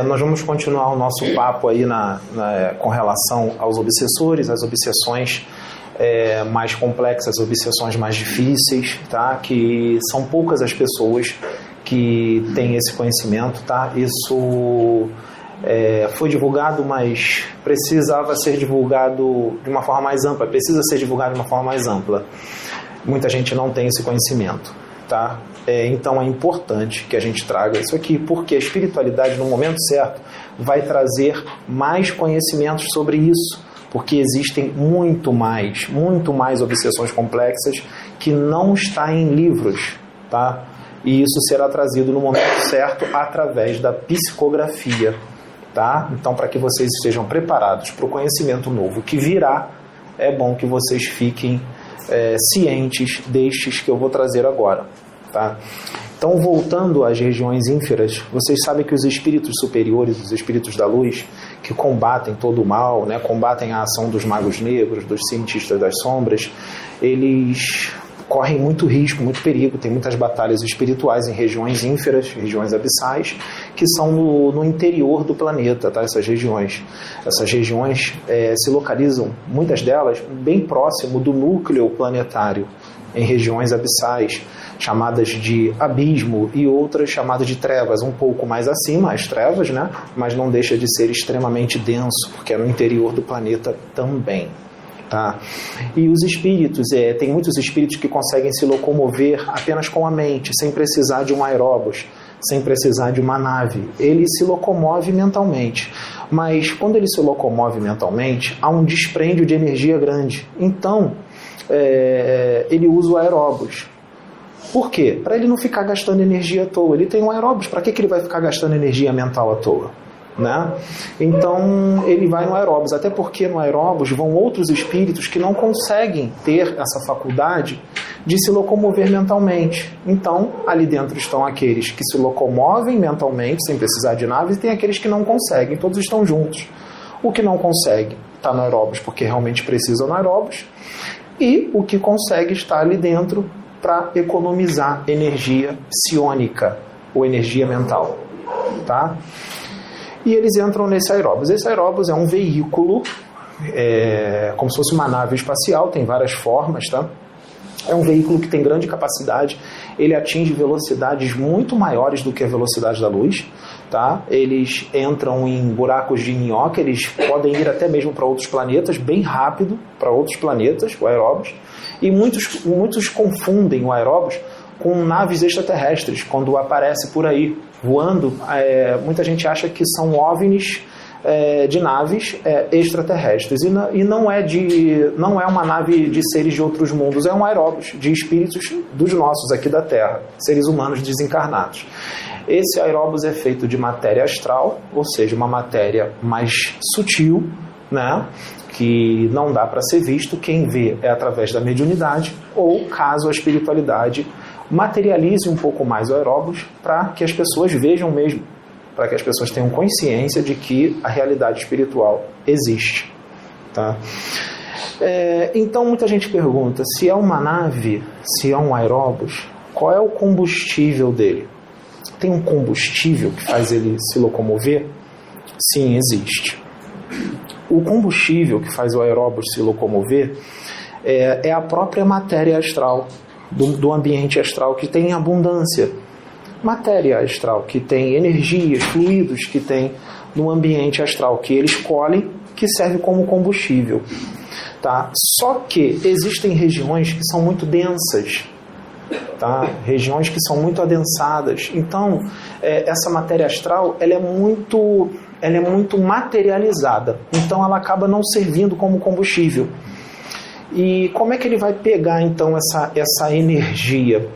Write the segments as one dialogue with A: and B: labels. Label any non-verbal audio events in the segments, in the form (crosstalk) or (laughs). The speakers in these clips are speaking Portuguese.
A: É, nós vamos continuar o nosso papo aí na, na com relação aos obsessores, as obsessões é, mais complexas, as obsessões mais difíceis, tá? Que são poucas as pessoas que têm esse conhecimento, tá? Isso é, foi divulgado, mas precisava ser divulgado de uma forma mais ampla, precisa ser divulgado de uma forma mais ampla. Muita gente não tem esse conhecimento, tá? É, então é importante que a gente traga isso aqui, porque a espiritualidade, no momento certo, vai trazer mais conhecimentos sobre isso, porque existem muito mais, muito mais obsessões complexas que não está em livros, tá? E isso será trazido no momento certo através da psicografia, tá? Então, para que vocês estejam preparados para o conhecimento novo que virá, é bom que vocês fiquem é, cientes destes que eu vou trazer agora. Tá? Então, voltando às regiões ínferas, vocês sabem que os espíritos superiores, os espíritos da luz, que combatem todo o mal, né, combatem a ação dos magos negros, dos cientistas das sombras, eles correm muito risco, muito perigo. Tem muitas batalhas espirituais em regiões ínferas, regiões abissais, que são no, no interior do planeta, tá? essas regiões. Essas regiões é, se localizam, muitas delas, bem próximo do núcleo planetário, em regiões abissais, chamadas de abismo, e outras chamadas de trevas, um pouco mais acima, as trevas, né? mas não deixa de ser extremamente denso, porque é no interior do planeta também. Tá? E os espíritos, é, tem muitos espíritos que conseguem se locomover apenas com a mente, sem precisar de um aeróbus, sem precisar de uma nave. Ele se locomove mentalmente. Mas quando ele se locomove mentalmente, há um desprêndio de energia grande. Então, é, ele usa o aeróbus. Por quê? Para ele não ficar gastando energia à toa. Ele tem um aeróbus, para que, que ele vai ficar gastando energia mental à toa? Né? Então ele vai no aeróbus, até porque no aeróbus vão outros espíritos que não conseguem ter essa faculdade de se locomover mentalmente. Então ali dentro estão aqueles que se locomovem mentalmente sem precisar de naves e tem aqueles que não conseguem, todos estão juntos. O que não consegue está no aeróbus porque realmente precisa no aeróbus e o que consegue está ali dentro para economizar energia psiônica ou energia mental, tá? E eles entram nesse aeróbus. Esse aeróbus é um veículo, é, como se fosse uma nave espacial, tem várias formas, tá? É um veículo que tem grande capacidade, ele atinge velocidades muito maiores do que a velocidade da luz, tá? Eles entram em buracos de minhoca, eles podem ir até mesmo para outros planetas bem rápido, para outros planetas, o aeróbus, e muitos, muitos confundem o aeróbus com naves extraterrestres, quando aparece por aí voando, é, muita gente acha que são OVNIs é, de naves é, extraterrestres. E, na, e, não é de não é uma nave de seres de outros mundos é um aeróbus de espíritos dos nossos aqui da Terra seres humanos desencarnados. Esse aeróbus é feito de matéria astral ou seja uma matéria mais sutil né que não dá para ser visto. Quem vê é através da mediunidade ou caso a espiritualidade materialize um pouco mais o aeróbus para que as pessoas vejam mesmo, para que as pessoas tenham consciência de que a realidade espiritual existe. Tá? É, então muita gente pergunta se é uma nave, se é um aeróbus, qual é o combustível dele? Tem um combustível que faz ele se locomover? Sim, existe. O combustível que faz o aeróbus se locomover é, é a própria matéria astral do, do ambiente astral que tem abundância. Matéria astral, que tem energias, fluidos que tem no ambiente astral, que eles colhem, que serve como combustível. Tá? Só que existem regiões que são muito densas, tá? regiões que são muito adensadas. Então, é, essa matéria astral ela é muito ela é muito materializada, então ela acaba não servindo como combustível. E como é que ele vai pegar então essa, essa energia?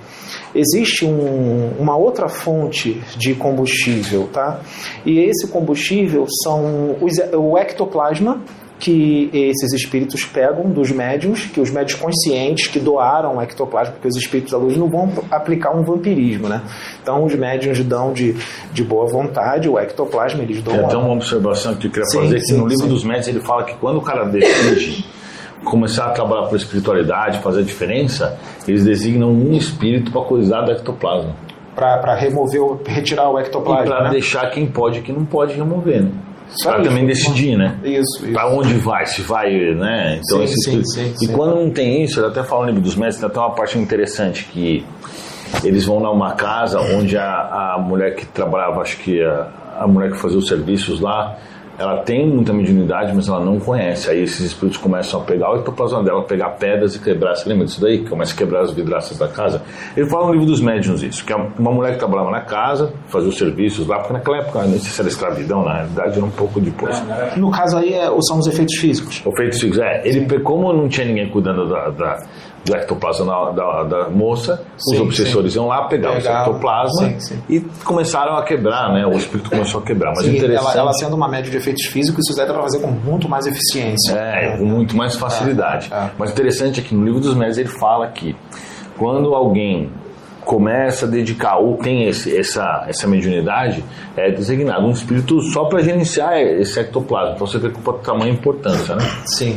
A: Existe um, uma outra fonte de combustível, tá? E esse combustível são os, o ectoplasma, que esses espíritos pegam dos médiums, que os médios conscientes que doaram o ectoplasma, porque os espíritos da luz não vão aplicar um vampirismo, né? Então os médiums dão de, de boa vontade o ectoplasma, eles dão.
B: Tem até uma observação que eu queria sim, fazer, sim, que no livro sim. dos médios ele fala que quando o cara decide (coughs) começar a trabalhar por espiritualidade, fazer a diferença, eles designam um espírito para cuidar do ectoplasma.
A: para remover, retirar o ectoplasma.
B: Para
A: né?
B: deixar quem pode e quem não pode remover, né? Para também decidir, né?
A: Isso, isso.
B: Para onde vai, se vai, né? Então,
A: Sim,
B: esse
A: sim, sim,
B: E
A: sim.
B: quando não tem isso, ele até fala no livro dos mestres, tem até uma parte interessante que eles vão numa casa onde a, a mulher que trabalhava, acho que a, a mulher que fazia os serviços lá, ela tem muita mediunidade, mas ela não conhece. Aí esses espíritos começam a pegar o ectoplasma dela, pegar pedras e quebrar. Você lembra disso daí? Que começa a quebrar as vidraças da casa. Ele fala no livro dos médiuns isso, que é uma mulher que trabalhava na casa, fazia os serviços lá, porque naquela época, não sei se era escravidão, na realidade era um pouco depois.
A: No caso aí é, são os efeitos físicos.
B: O feito fixo, é, ele, como não tinha ninguém cuidando da, da, do ectoplasma da, da, da moça, os
A: Sim,
B: obsessores iam lá, pegavam esse
A: Pegavam,
B: ectoplasma
A: sim, sim.
B: e começaram a quebrar, né? O espírito começou a quebrar. Mas
A: Sim,
B: interessante.
A: ela, ela sendo uma média de efeitos físicos, isso dá para fazer com muito mais eficiência.
B: É, com muito mais facilidade.
A: É, é.
B: Mas interessante é que no livro dos médios ele fala que quando alguém começa a dedicar ou tem esse, essa, essa mediunidade, é designado um espírito só para gerenciar esse ectoplasma. Então você vê com o tamanho importância, né?
A: Sim.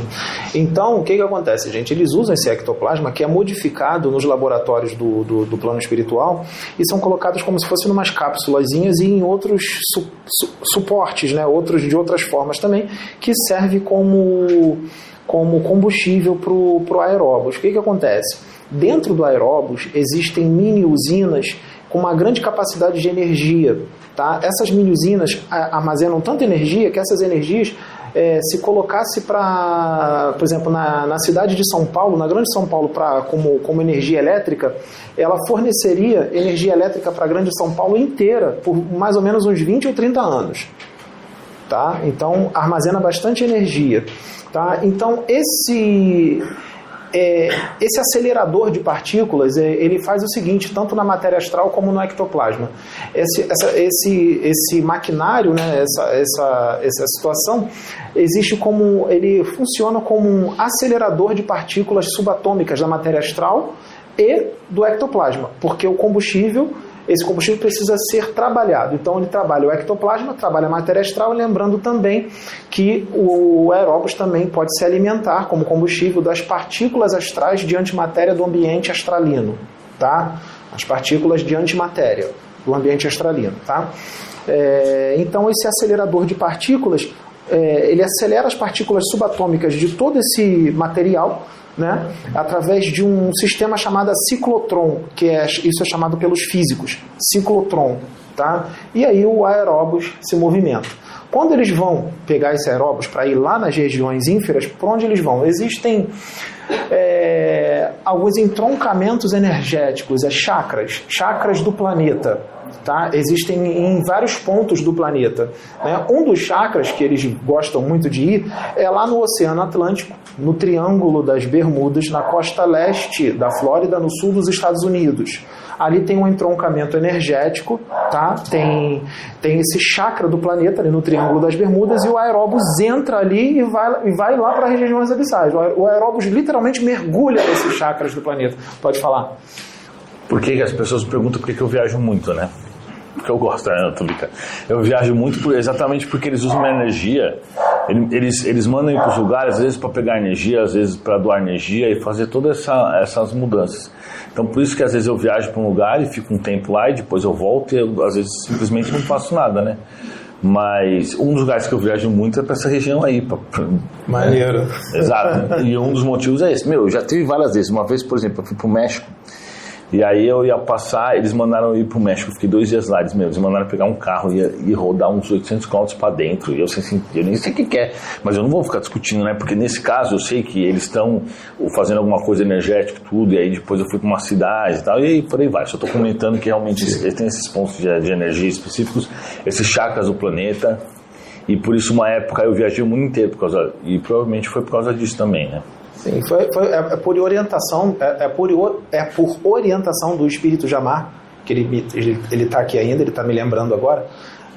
A: Então, o que, que acontece, gente? Eles usam esse ectoplasma que é modificado nos laboratórios do, do, do plano espiritual e são colocados como se fossem umas cápsulazinhas e em outros su- su- suportes, né? outros de outras formas também, que serve como, como combustível para o aeróbus. O que, que acontece? Dentro do aeróbus existem mini usinas com uma grande capacidade de energia. Tá? Essas mini usinas armazenam tanta energia que essas energias é, se colocasse para, por exemplo, na, na cidade de São Paulo, na grande São Paulo, pra, como, como energia elétrica, ela forneceria energia elétrica para a grande São Paulo inteira por mais ou menos uns 20 ou 30 anos. Tá? Então, armazena bastante energia. Tá? Então, esse, é, esse acelerador de partículas, é, ele faz o seguinte, tanto na matéria astral como no ectoplasma. Esse, essa- esse, esse maquinário, né, essa, essa, essa situação, existe como, ele funciona como um acelerador de partículas subatômicas da matéria astral e do ectoplasma, porque o combustível esse combustível precisa ser trabalhado. Então ele trabalha o ectoplasma, trabalha a matéria astral, lembrando também que o aeróbus também pode se alimentar como combustível das partículas astrais de antimatéria do ambiente astralino, tá? As partículas de antimatéria do ambiente astralino, tá? É, então esse acelerador de partículas, é, ele acelera as partículas subatômicas de todo esse material né, através de um sistema chamado ciclotron, que é, isso é chamado pelos físicos, ciclotron. Tá? E aí o aeróbus se movimenta. Quando eles vão pegar esse aeróbus para ir lá nas regiões ínferas, por onde eles vão? Existem é, alguns entroncamentos energéticos, as chakras, chakras do planeta. Tá? Existem em vários pontos do planeta. né? Um dos chakras que eles gostam muito de ir é lá no Oceano Atlântico, no Triângulo das Bermudas, na costa leste da Flórida, no sul dos Estados Unidos. Ali tem um entroncamento energético, tá? tem, tem esse chakra do planeta ali no Triângulo das Bermudas e o aeróbus entra ali e vai, e vai lá para as regiões abissais. O aer- O aeróbus literalmente mergulha nesses chakras do planeta. Pode falar.
B: Por que que as pessoas perguntam por que que eu viajo muito, né? Porque eu gosto, né? Eu. Eu viajo muito por- exatamente porque eles usam uma energia. Ele- Eles, eles mandam ir para os lugares, às vezes para pegar energia, às vezes para doar energia e fazer todas essa, essas mudanças. Então, por isso que às vezes eu viajo para um lugar e fico um tempo lá e depois eu volto e eu, às vezes simplesmente não faço nada, né? Mas um dos lugares que eu viajo muito é para essa região aí. Pra, pra-
A: Maneiro.
B: Exato. E um dos motivos é esse. Meu, eu já tive várias vezes. Uma vez, por exemplo, eu fui pro México. E aí eu ia passar, eles mandaram eu ir pro México, eu fiquei dois dias lá, eles, meu, eles mandaram pegar um carro e, e rodar uns 800 km para dentro, e eu, sei, assim, eu nem sei o que que é, mas eu não vou ficar discutindo, né, porque nesse caso eu sei que eles estão fazendo alguma coisa energética e tudo, e aí depois eu fui para uma cidade e tal, e aí por aí vai, só tô comentando que realmente eles têm esses pontos de, de energia específicos, esses chakras do planeta, e por isso uma época eu viajei o mundo inteiro por causa, e provavelmente foi por causa disso também, né.
A: Sim, foi, foi- é, é por orientação, é, é por, é por orientação do espírito Jamar, que ele me- ele ele está aqui ainda, ele está me lembrando agora.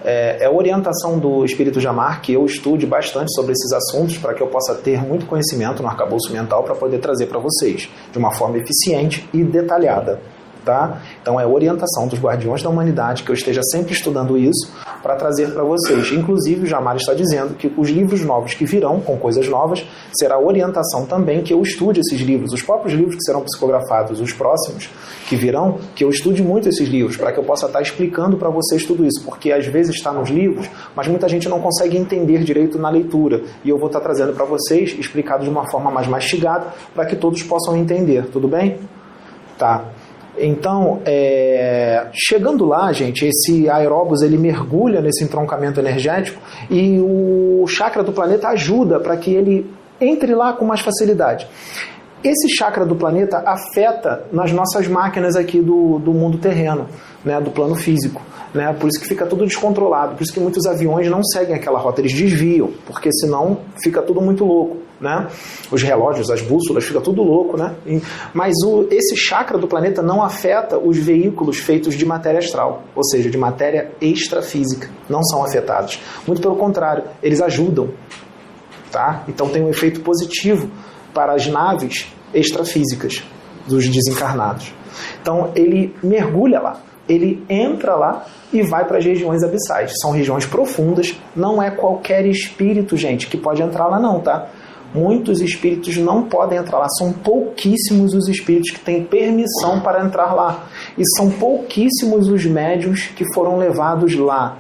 A: É, é orientação do espírito Jamar que eu estude bastante sobre esses assuntos para que eu possa ter muito conhecimento no arcabouço mental para poder trazer para vocês de uma forma eficiente e detalhada. Tá? Então é orientação dos guardiões da humanidade que eu esteja sempre estudando isso para trazer para vocês. Inclusive, o Jamar está dizendo que os livros novos que virão, com coisas novas, será orientação também que eu estude esses livros, os próprios livros que serão psicografados, os próximos que virão, que eu estude muito esses livros, para que eu possa estar explicando para vocês tudo isso, porque às vezes está nos livros, mas muita gente não consegue entender direito na leitura, e eu vou estar trazendo para vocês, explicado de uma forma mais mastigada, para que todos possam entender, tudo bem? Tá. Então, é, chegando lá, gente, esse aeróbus ele mergulha nesse entroncamento energético e o chakra do planeta ajuda para que ele entre lá com mais facilidade. Esse chakra do planeta afeta nas nossas máquinas aqui do, do mundo terreno, né, do plano físico. Né? Por isso que fica tudo descontrolado, por isso que muitos aviões não seguem aquela rota, eles desviam, porque senão fica tudo muito louco. Né? Os relógios, as bússolas, fica tudo louco, né? Mas o, esse chakra do planeta não afeta os veículos feitos de matéria astral, ou seja, de matéria extrafísica, não são afetados. Muito pelo contrário, eles ajudam, tá? Então tem um efeito positivo para as naves extrafísicas dos desencarnados. Então ele mergulha lá, ele entra lá e vai para as regiões abissais. São regiões profundas, não é qualquer espírito, gente, que pode entrar lá não, tá? Muitos espíritos não podem entrar lá, são pouquíssimos os espíritos que têm permissão para entrar lá. E são pouquíssimos os médios que foram levados lá,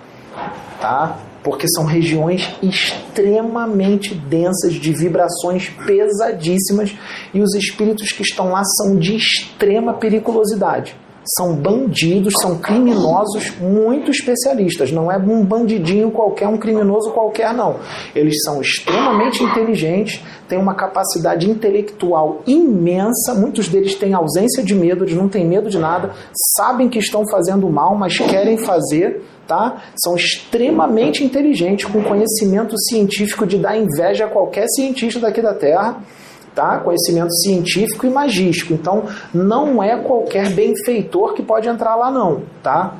A: tá? Porque são regiões extremamente densas de vibrações pesadíssimas e os espíritos que estão lá são de extrema periculosidade são bandidos, são criminosos muito especialistas. Não é um bandidinho qualquer, um criminoso qualquer, não. Eles são extremamente inteligentes, têm uma capacidade intelectual imensa. Muitos deles têm ausência de medo, eles não têm medo de nada, sabem que estão fazendo mal, mas querem fazer. Tá? São extremamente inteligentes, com conhecimento científico de dar inveja a qualquer cientista daqui da Terra tá? Conhecimento científico e magístico. Então, não é qualquer benfeitor que pode entrar lá não, tá?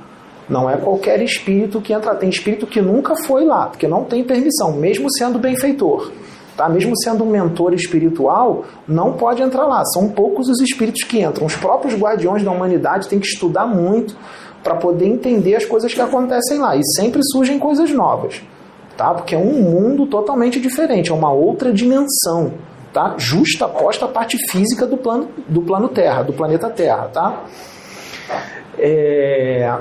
A: Não é qualquer espírito que entra, tem espírito que nunca foi lá, porque não tem permissão, mesmo sendo benfeitor. Tá? Mesmo sendo um mentor espiritual, não pode entrar lá. São poucos os espíritos que entram. Os próprios guardiões da humanidade têm que estudar muito para poder entender as coisas que acontecem lá. E sempre surgem coisas novas, tá? Porque é um mundo totalmente diferente, é uma outra dimensão tá? Justa aposta a parte física do plano, do plano Terra, do planeta Terra, tá? É...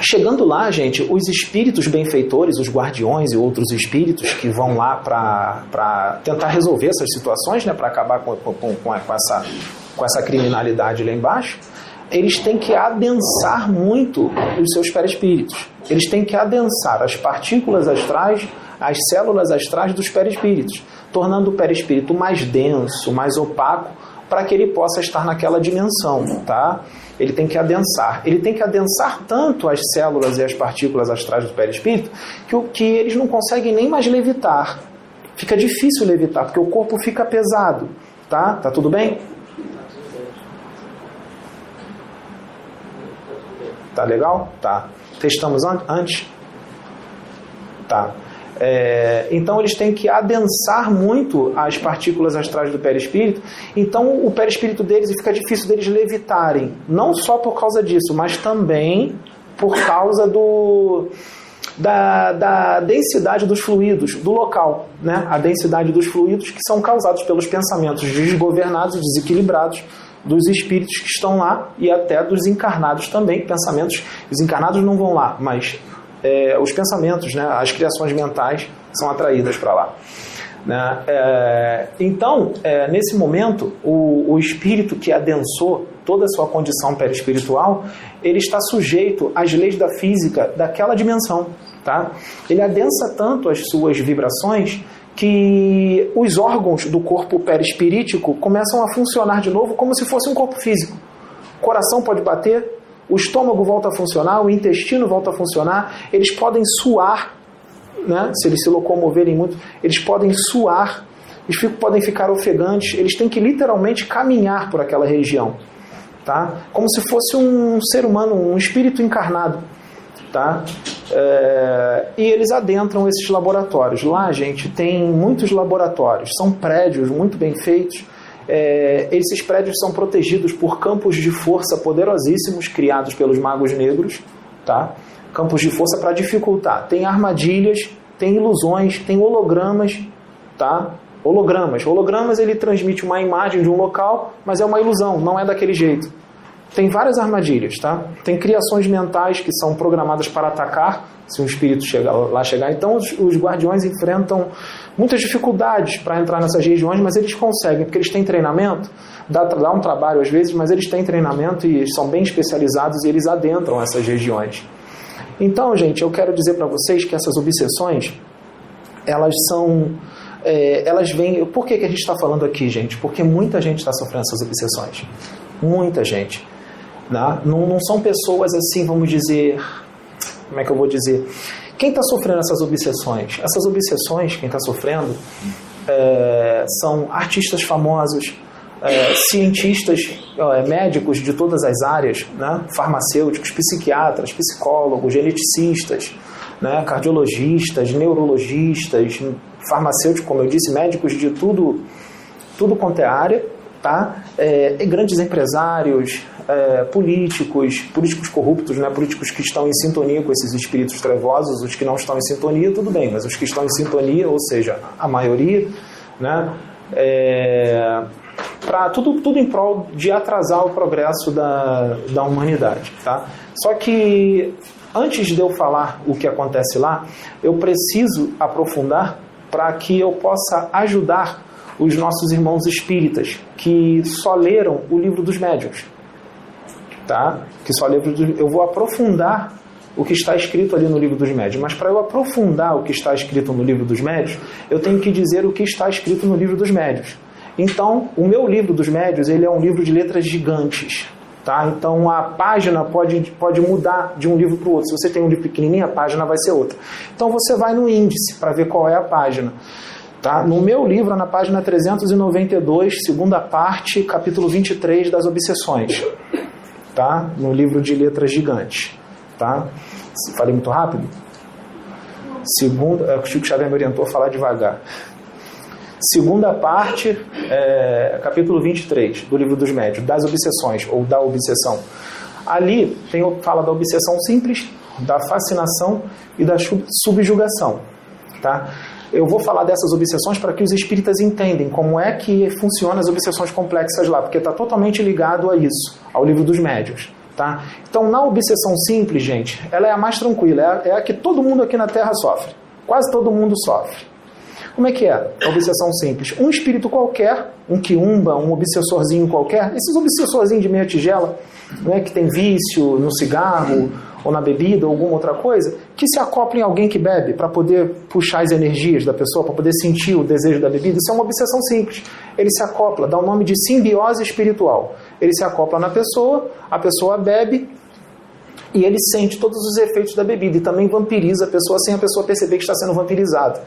A: Chegando lá, gente, os espíritos benfeitores, os guardiões e outros espíritos que vão lá para tentar resolver essas situações, né, para acabar com, com, com, essa, com essa criminalidade lá embaixo, eles têm que adensar muito os seus perispíritos. Eles têm que adensar as partículas astrais, as células astrais dos perispíritos tornando o perispírito mais denso, mais opaco, para que ele possa estar naquela dimensão, tá? Ele tem que adensar. Ele tem que adensar tanto as células e as partículas astrais do perispírito que, o, que eles não conseguem nem mais levitar. Fica difícil levitar, porque o corpo fica pesado, tá? Tá tudo bem? Tá legal? Tá. Testamos an antes? Tá. É, então eles têm que adensar muito as partículas astrais do perispírito. Então o perispírito deles fica difícil deles levitarem, não só por causa disso, mas também por causa do da, da densidade dos fluidos do local, né? A densidade dos fluidos que são causados pelos pensamentos desgovernados e desequilibrados dos espíritos que estão lá e até dos encarnados também. Pensamentos, os encarnados não vão lá, mas é, os pensamentos, né, as criações mentais são atraídas para lá. Né? É, então, é, nesse momento, o, o espírito que adensou toda a sua condição perispiritual, ele está sujeito às leis da física daquela dimensão. Tá? Ele adensa tanto as suas vibrações que os órgãos do corpo perispirítico começam a funcionar de novo como se fosse um corpo físico. O coração pode bater, o estômago volta a funcionar, o intestino volta a funcionar, eles podem suar, né? se eles se locomoverem muito, eles podem suar, eles podem ficar ofegantes, eles têm que literalmente caminhar por aquela região, tá? como se fosse um ser humano, um espírito encarnado. Tá? É, e eles adentram esses laboratórios. Lá, gente, tem muitos laboratórios, são prédios muito bem feitos É, esses prédios são protegidos por campos de força poderosíssimos criados pelos magos negros, tá? Campos de força para dificultar. Tem armadilhas, tem ilusões, tem hologramas, tá? Hologramas. Hologramas ele transmite uma imagem de um local, mas é uma ilusão, não é daquele jeito. Tem várias armadilhas, tá? Tem criações mentais que são programadas para atacar, se um espírito lá chegar. Então os, os guardiões enfrentam muitas dificuldades para entrar nessas regiões, mas eles conseguem, porque eles têm treinamento, dá, dá um trabalho às vezes, mas eles têm treinamento e são bem especializados e eles adentram essas regiões. Então, gente, eu quero dizer para vocês que essas obsessões, elas são. É, elas vêm. Por que, que a gente está falando aqui, gente? Porque muita gente está sofrendo essas obsessões. Muita gente. Né? Não, não são pessoas assim, vamos dizer. Como é que eu vou dizer? Quem está sofrendo essas obsessões? Essas obsessões, quem está sofrendo, é, são artistas famosos, é, cientistas, é, médicos de todas as áreas, né? farmacêuticos, psiquiatras, psicólogos, geneticistas, né? cardiologistas, neurologistas, farmacêuticos, como eu disse, médicos de tudo, tudo quanto é área, tá? É, grandes empresários, é, políticos, políticos corruptos, né? políticos que estão em sintonia com esses espíritos trevosos, os que não estão em sintonia, tudo bem, mas os que estão em sintonia, ou seja, a maioria, né? É, para tudo, tudo em prol de atrasar o progresso da, da humanidade. Tá? Só que antes de eu falar o que acontece lá, eu preciso aprofundar para que eu possa ajudar os nossos irmãos espíritas que só leram o livro dos médiuns. Tá? Que só leram, eu vou aprofundar o que está escrito ali no livro dos médios. Mas para eu aprofundar o que está escrito no livro dos médios, eu tenho que dizer o que está escrito no livro dos médios. Então, o meu livro dos médios, ele é um livro de letras gigantes. Tá? Então, a página pode, pode mudar de um livro para o outro. Se você tem um livro pequenininho, a página vai ser outra. Então, você vai no índice para ver qual é a página. Tá? No meu livro, na página 392, segunda parte, capítulo 23 das obsessões. Tá? No livro de letras gigantes. Tá? Falei muito rápido? Segunda, é, o Chico Xavier me orientou a falar devagar. Segunda parte, é, capítulo 23 do livro dos médios, das obsessões ou da obsessão. Ali tem, fala da obsessão simples, da fascinação e da subjugação. Tá? Eu vou falar dessas obsessões para que os espíritas entendam como é que funcionam as obsessões complexas lá, porque está totalmente ligado a isso, ao livro dos médios. Tá? Então, na obsessão simples, gente, ela é a mais tranquila, é a, é a que todo mundo aqui na Terra sofre. Quase todo mundo sofre. Como é que é a obsessão simples? Um espírito qualquer, um quiumba, um obsessorzinho qualquer, esses obsessorzinhos de meia tigela, não é que tem vício no cigarro ou na bebida ou alguma outra coisa, que se acopla em alguém que bebe para poder puxar as energias da pessoa, para poder sentir o desejo da bebida, isso é uma obsessão simples. Ele se acopla, dá o nome de simbiose espiritual. Ele se acopla na pessoa, a pessoa bebe e ele sente todos os efeitos da bebida e também vampiriza a pessoa sem a pessoa perceber que está sendo vampirizada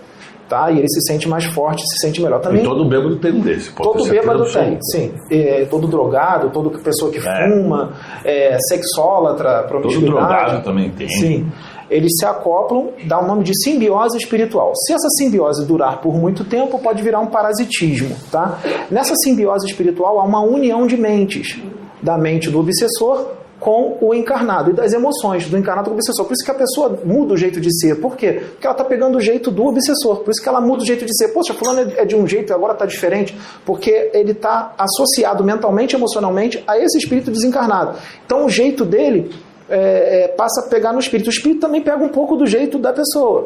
A: tá? E ele se sente mais forte, se sente melhor. Também,
B: e todo bêbado tem um desse.
A: todo bêbado tem, sim. É, todo drogado, toda pessoa que é. fuma, é, sexólatra, promiscuidade.
B: Todo drogado também tem.
A: Sim. Eles se acoplam, dá o nome de simbiose espiritual. Se essa simbiose durar por muito tempo, pode virar um parasitismo, tá? Nessa simbiose espiritual há uma união de mentes, da mente do obsessor com o encarnado e das emoções do encarnado com o obsessor. Por isso que a pessoa muda o jeito de ser. Por quê? Porque ela está pegando o jeito do obsessor. Por isso que ela muda o jeito de ser. Poxa, fulano é de um jeito e agora está diferente. Porque ele está associado mentalmente, emocionalmente a esse espírito desencarnado. Então o jeito dele é, é, passa a pegar no espírito. O espírito também pega um pouco do jeito da pessoa.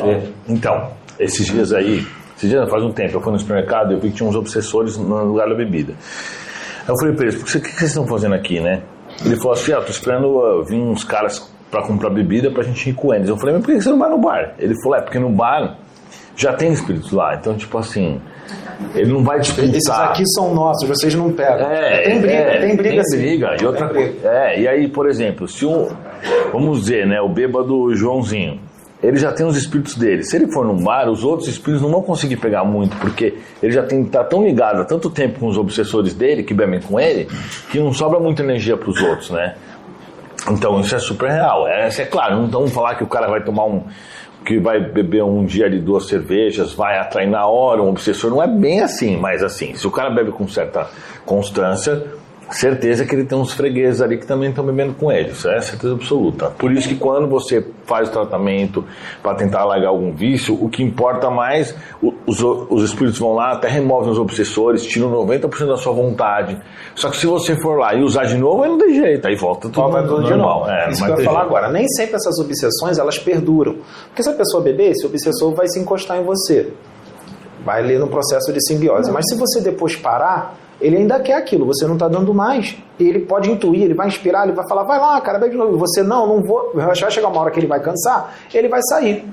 B: É, então, esses dias aí, esses dias faz um tempo, eu fui no supermercado e eu vi que tinha uns obsessores no lugar da bebida. Eu falei para eles, o que vocês estão fazendo aqui, né? Ele falou assim: ah, tô esperando uh, vir uns caras para comprar bebida pra gente ir com eles. Eu falei: mas por que você não vai no bar? Ele falou: é, porque no bar já tem espíritos lá. Então, tipo assim, ele não vai disputar.
A: Esses aqui são nossos, vocês não pegam.
B: É,
A: tem briga,
B: é,
A: tem briga.
B: Tem briga. E outra coisa. É, e aí, por exemplo, se um. Vamos dizer, né, o bêbado Joãozinho ele já tem os espíritos dele. Se ele for no bar, os outros espíritos não vão conseguir pegar muito, porque ele já tem tá tão ligado há tanto tempo com os obsessores dele, que bebem com ele, que não sobra muita energia para os outros, né? Então isso é super real. É, é claro, não vamos falar que o cara vai tomar um. que vai beber um dia de duas cervejas, vai atrair na hora um obsessor. Não é bem assim, mas assim, se o cara bebe com certa constância, certeza que ele tem uns fregueses ali que também estão bebendo com ele, isso é certeza absoluta. Por isso que quando você faz o tratamento para tentar largar algum vício, o que importa mais, os, os espíritos vão lá, até removem os obsessores, tiram 90% da sua vontade. Só que se você for lá e usar de novo, aí não tem jeito, aí volta tudo, volta tudo normal.
A: É, isso que eu ia falar agora, nem sempre essas obsessões elas perduram. Porque se a pessoa beber, esse obsessor vai se encostar em você. Vai ali no processo de simbiose. Mas se você depois parar, ele ainda quer aquilo, você não está dando mais. Ele pode intuir, ele vai inspirar, ele vai falar, vai lá, cara, bebe de novo. Você, não, não vou. Vai chegar uma hora que ele vai cansar, ele vai sair.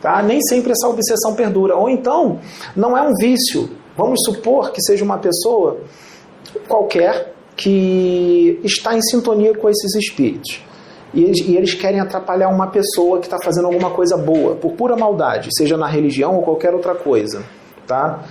A: Tá? Nem sempre essa obsessão perdura. Ou então, não é um vício. Vamos supor que seja uma pessoa qualquer que está em sintonia com esses espíritos. E eles, e eles querem atrapalhar uma pessoa que está fazendo alguma coisa boa, por pura maldade, seja na religião ou qualquer outra coisa. Tá?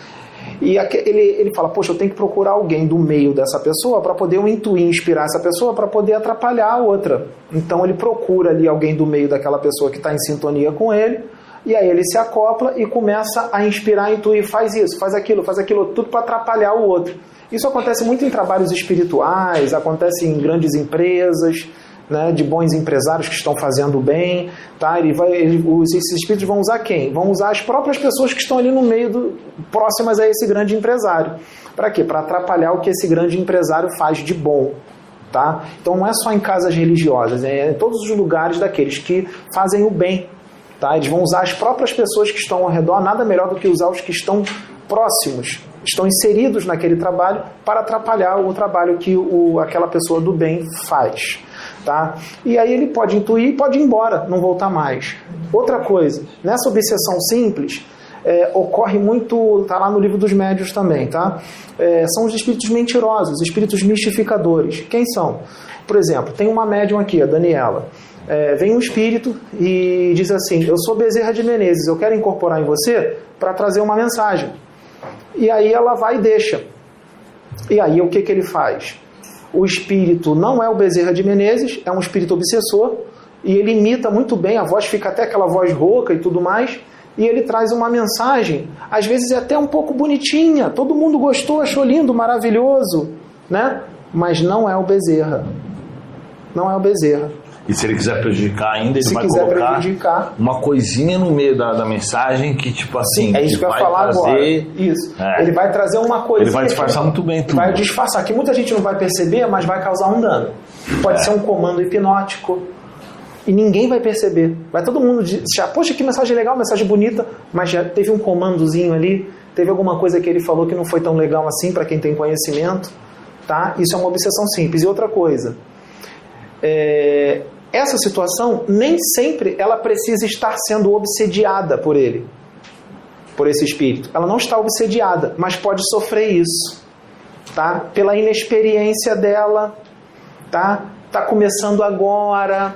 A: E ele, ele fala, poxa, eu tenho que procurar alguém do meio dessa pessoa para poder eu intuir, inspirar essa pessoa para poder atrapalhar a outra. Então ele procura ali alguém do meio daquela pessoa que está em sintonia com ele, e aí ele se acopla e começa a inspirar, intuir, faz isso, faz aquilo, faz aquilo, tudo para atrapalhar o outro. Isso acontece muito em trabalhos espirituais, acontece em grandes empresas, né, de bons empresários que estão fazendo bem, tá? Ele vai, ele, os, esses espíritos vão usar quem? Vão usar as próprias pessoas que estão ali no meio, do, próximas a esse grande empresário. Para quê? Para atrapalhar o que esse grande empresário faz de bom. Tá? Então não é só em casas religiosas, é em todos os lugares daqueles que fazem o bem. Tá? Eles vão usar as próprias pessoas que estão ao redor, nada melhor do que usar os que estão próximos, estão inseridos naquele trabalho para atrapalhar o trabalho que o, aquela pessoa do bem faz. Tá? E aí ele pode intuir e pode ir embora, não voltar mais. Outra coisa, nessa obsessão simples, é, ocorre muito, está lá no livro dos médios também, tá? É, são os espíritos mentirosos, espíritos mistificadores. Quem são? Por exemplo, tem uma médium aqui, a Daniela. É, vem um espírito e diz assim: Eu sou Bezerra de Menezes, eu quero incorporar em você para trazer uma mensagem. E aí ela vai e deixa. E aí o que, que ele faz? O espírito não é o Bezerra de Menezes, é um espírito obsessor, e ele imita muito bem, a voz fica até aquela voz rouca e tudo mais, e ele traz uma mensagem, às vezes é até um pouco bonitinha, todo mundo gostou, achou lindo, maravilhoso, né? Mas não é o Bezerra. Não é o Bezerra.
B: E se ele quiser prejudicar ainda, ele se vai colocar uma coisinha no meio da, da mensagem que, tipo assim, Sim,
A: é isso que,
B: que
A: eu ia falar trazer, agora. Isso. É, ele vai trazer uma coisa.
B: Ele vai disfarçar muito bem tudo.
A: Vai disfarçar, que muita gente não vai perceber, mas vai causar um dano. Pode é. ser um comando hipnótico. E ninguém vai perceber. Vai todo mundo já, poxa, que mensagem legal, mensagem bonita, mas já teve um comandozinho ali, teve alguma coisa que ele falou que não foi tão legal assim para quem tem conhecimento, tá? Isso é uma obsessão simples. E outra coisa, é, essa situação nem sempre ela precisa estar sendo obsediada por ele, por esse espírito. Ela não está obsediada, mas pode sofrer isso, tá? Pela inexperiência dela, tá? Tá começando agora,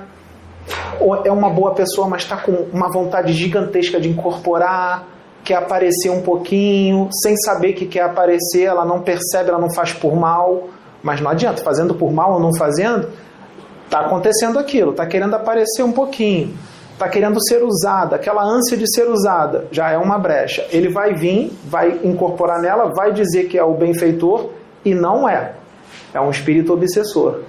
A: é uma boa pessoa, mas está com uma vontade gigantesca de incorporar, quer aparecer um pouquinho, sem saber que quer aparecer, ela não percebe, ela não faz por mal, mas não adianta, fazendo por mal ou não fazendo, Está acontecendo aquilo, está querendo aparecer um pouquinho, está querendo ser usada, aquela ânsia de ser usada, já é uma brecha. Ele vai vir, vai incorporar nela, vai dizer que é o benfeitor e não é. É um espírito obsessor.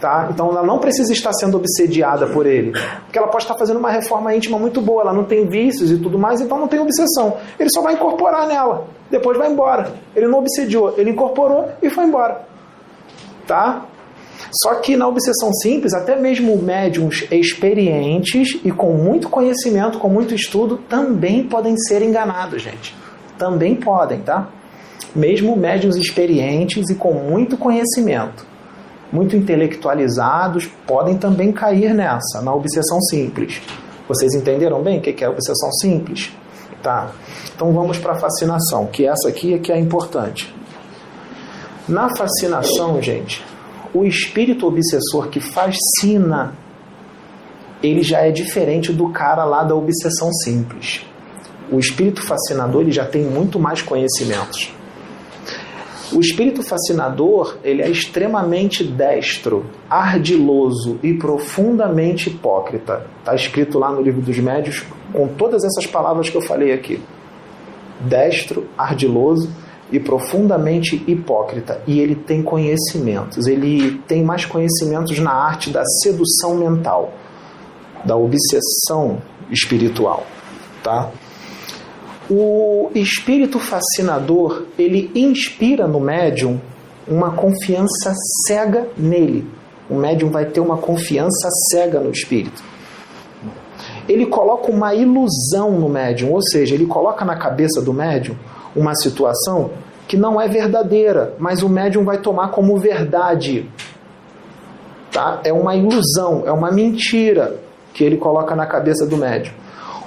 A: Tá? Então ela não precisa estar sendo obsediada por ele, porque ela pode estar fazendo uma reforma íntima muito boa, ela não tem vícios e tudo mais, então não tem obsessão. Ele só vai incorporar nela, depois vai embora. Ele não obsediou, ele incorporou e foi embora. Tá? Só que na obsessão simples, até mesmo médiums experientes e com muito conhecimento, com muito estudo, também podem ser enganados, gente. Também podem, tá? Mesmo médiums experientes e com muito conhecimento, muito intelectualizados, podem também cair nessa, na obsessão simples. Vocês entenderam bem o que é obsessão simples? Tá. Então vamos para a fascinação, que essa aqui é que é importante. Na fascinação, gente, o espírito obsessor que fascina, ele já é diferente do cara lá da obsessão simples. O espírito fascinador ele já tem muito mais conhecimentos. O espírito fascinador, ele é extremamente destro, ardiloso e profundamente hipócrita. Está escrito lá no livro dos médios com todas essas palavras que eu falei aqui. Destro, ardiloso e profundamente hipócrita. E ele tem conhecimentos, ele tem mais conhecimentos na arte da sedução mental, da obsessão espiritual, tá? O espírito fascinador, ele inspira no médium uma confiança cega nele. O médium vai ter uma confiança cega no espírito. Ele coloca uma ilusão no médium, ou seja, ele coloca na cabeça do médium uma situação que não é verdadeira, mas o médium vai tomar como verdade. Tá? É uma ilusão, é uma mentira que ele coloca na cabeça do médium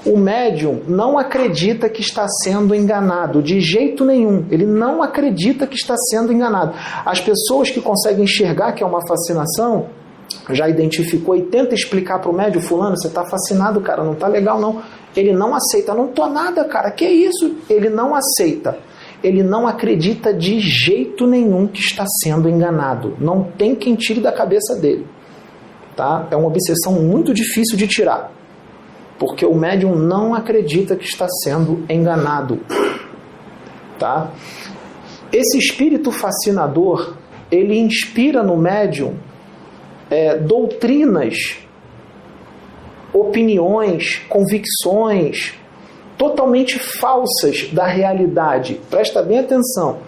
A: o médium não acredita que está sendo enganado, de jeito nenhum. Ele não acredita que está sendo enganado. As pessoas que conseguem enxergar que é uma fascinação, já identificou e tenta explicar para o médium, fulano, você está fascinado, cara, não está legal não. Ele não aceita, não tô nada, cara, que isso? Ele não aceita. Ele não acredita de jeito nenhum que está sendo enganado. Não tem quem tire da cabeça dele. Tá? É uma obsessão muito difícil de tirar porque o médium não acredita que está sendo enganado. Tá? Esse espírito fascinador, ele inspira no médium é, doutrinas, opiniões, convicções totalmente falsas da realidade. Presta bem atenção.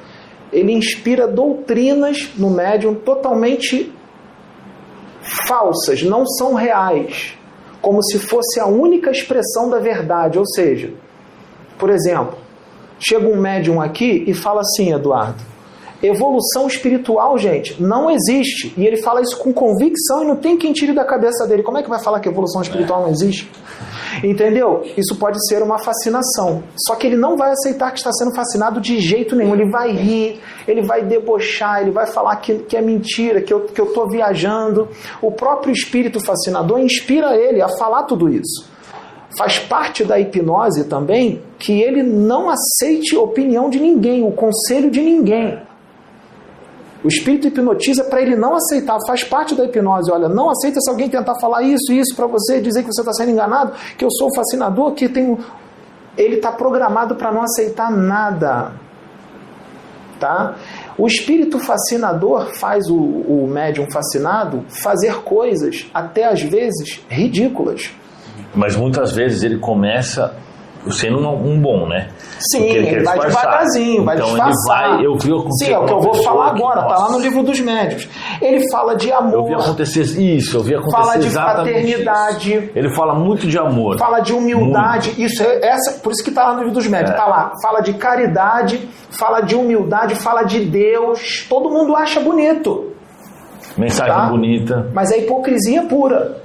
A: Ele inspira doutrinas no médium totalmente falsas, não são reais como se fosse a única expressão da verdade. Ou seja, por exemplo, chega um médium aqui e fala assim, Eduardo, evolução espiritual, gente, não existe. E ele fala isso com convicção e não tem quem tire da cabeça dele. Como é que vai falar que evolução espiritual não existe? Entendeu? Isso pode ser uma fascinação. Só que ele não vai aceitar que está sendo fascinado de jeito nenhum. Ele vai rir, ele vai debochar, ele vai falar que, que é mentira, que eu estou viajando. O próprio espírito fascinador inspira ele a falar tudo isso. Faz parte da hipnose também que ele não aceite opinião de ninguém, o conselho de ninguém. O espírito hipnotiza para ele não aceitar, faz parte da hipnose. Olha, não aceita se alguém tentar falar isso e isso para você, dizer que você está sendo enganado, que eu sou o fascinador, que tem. Ele está programado para não aceitar nada. Tá? O espírito fascinador faz o, o médium fascinado fazer coisas, até às vezes, ridículas.
B: Mas muitas vezes ele começa sendo um, um bom, né?
A: Sim, ele, ele vai devagarzinho, vai então disfarçar. Ele vai, eu vi
B: Sim,
A: é o que eu vou falar agora, está lá no livro dos médios. Ele fala de amor.
B: Eu vi acontecer isso, eu vi acontecer
A: Fala de fraternidade.
B: Isso. Ele fala muito de amor.
A: Fala de humildade. Muito. Isso é essa, por isso que está lá no livro dos médios. Está é. lá. Fala de caridade, fala de humildade, fala de Deus. Todo mundo acha bonito.
B: Mensagem tá? bonita.
A: Mas é hipocrisia pura.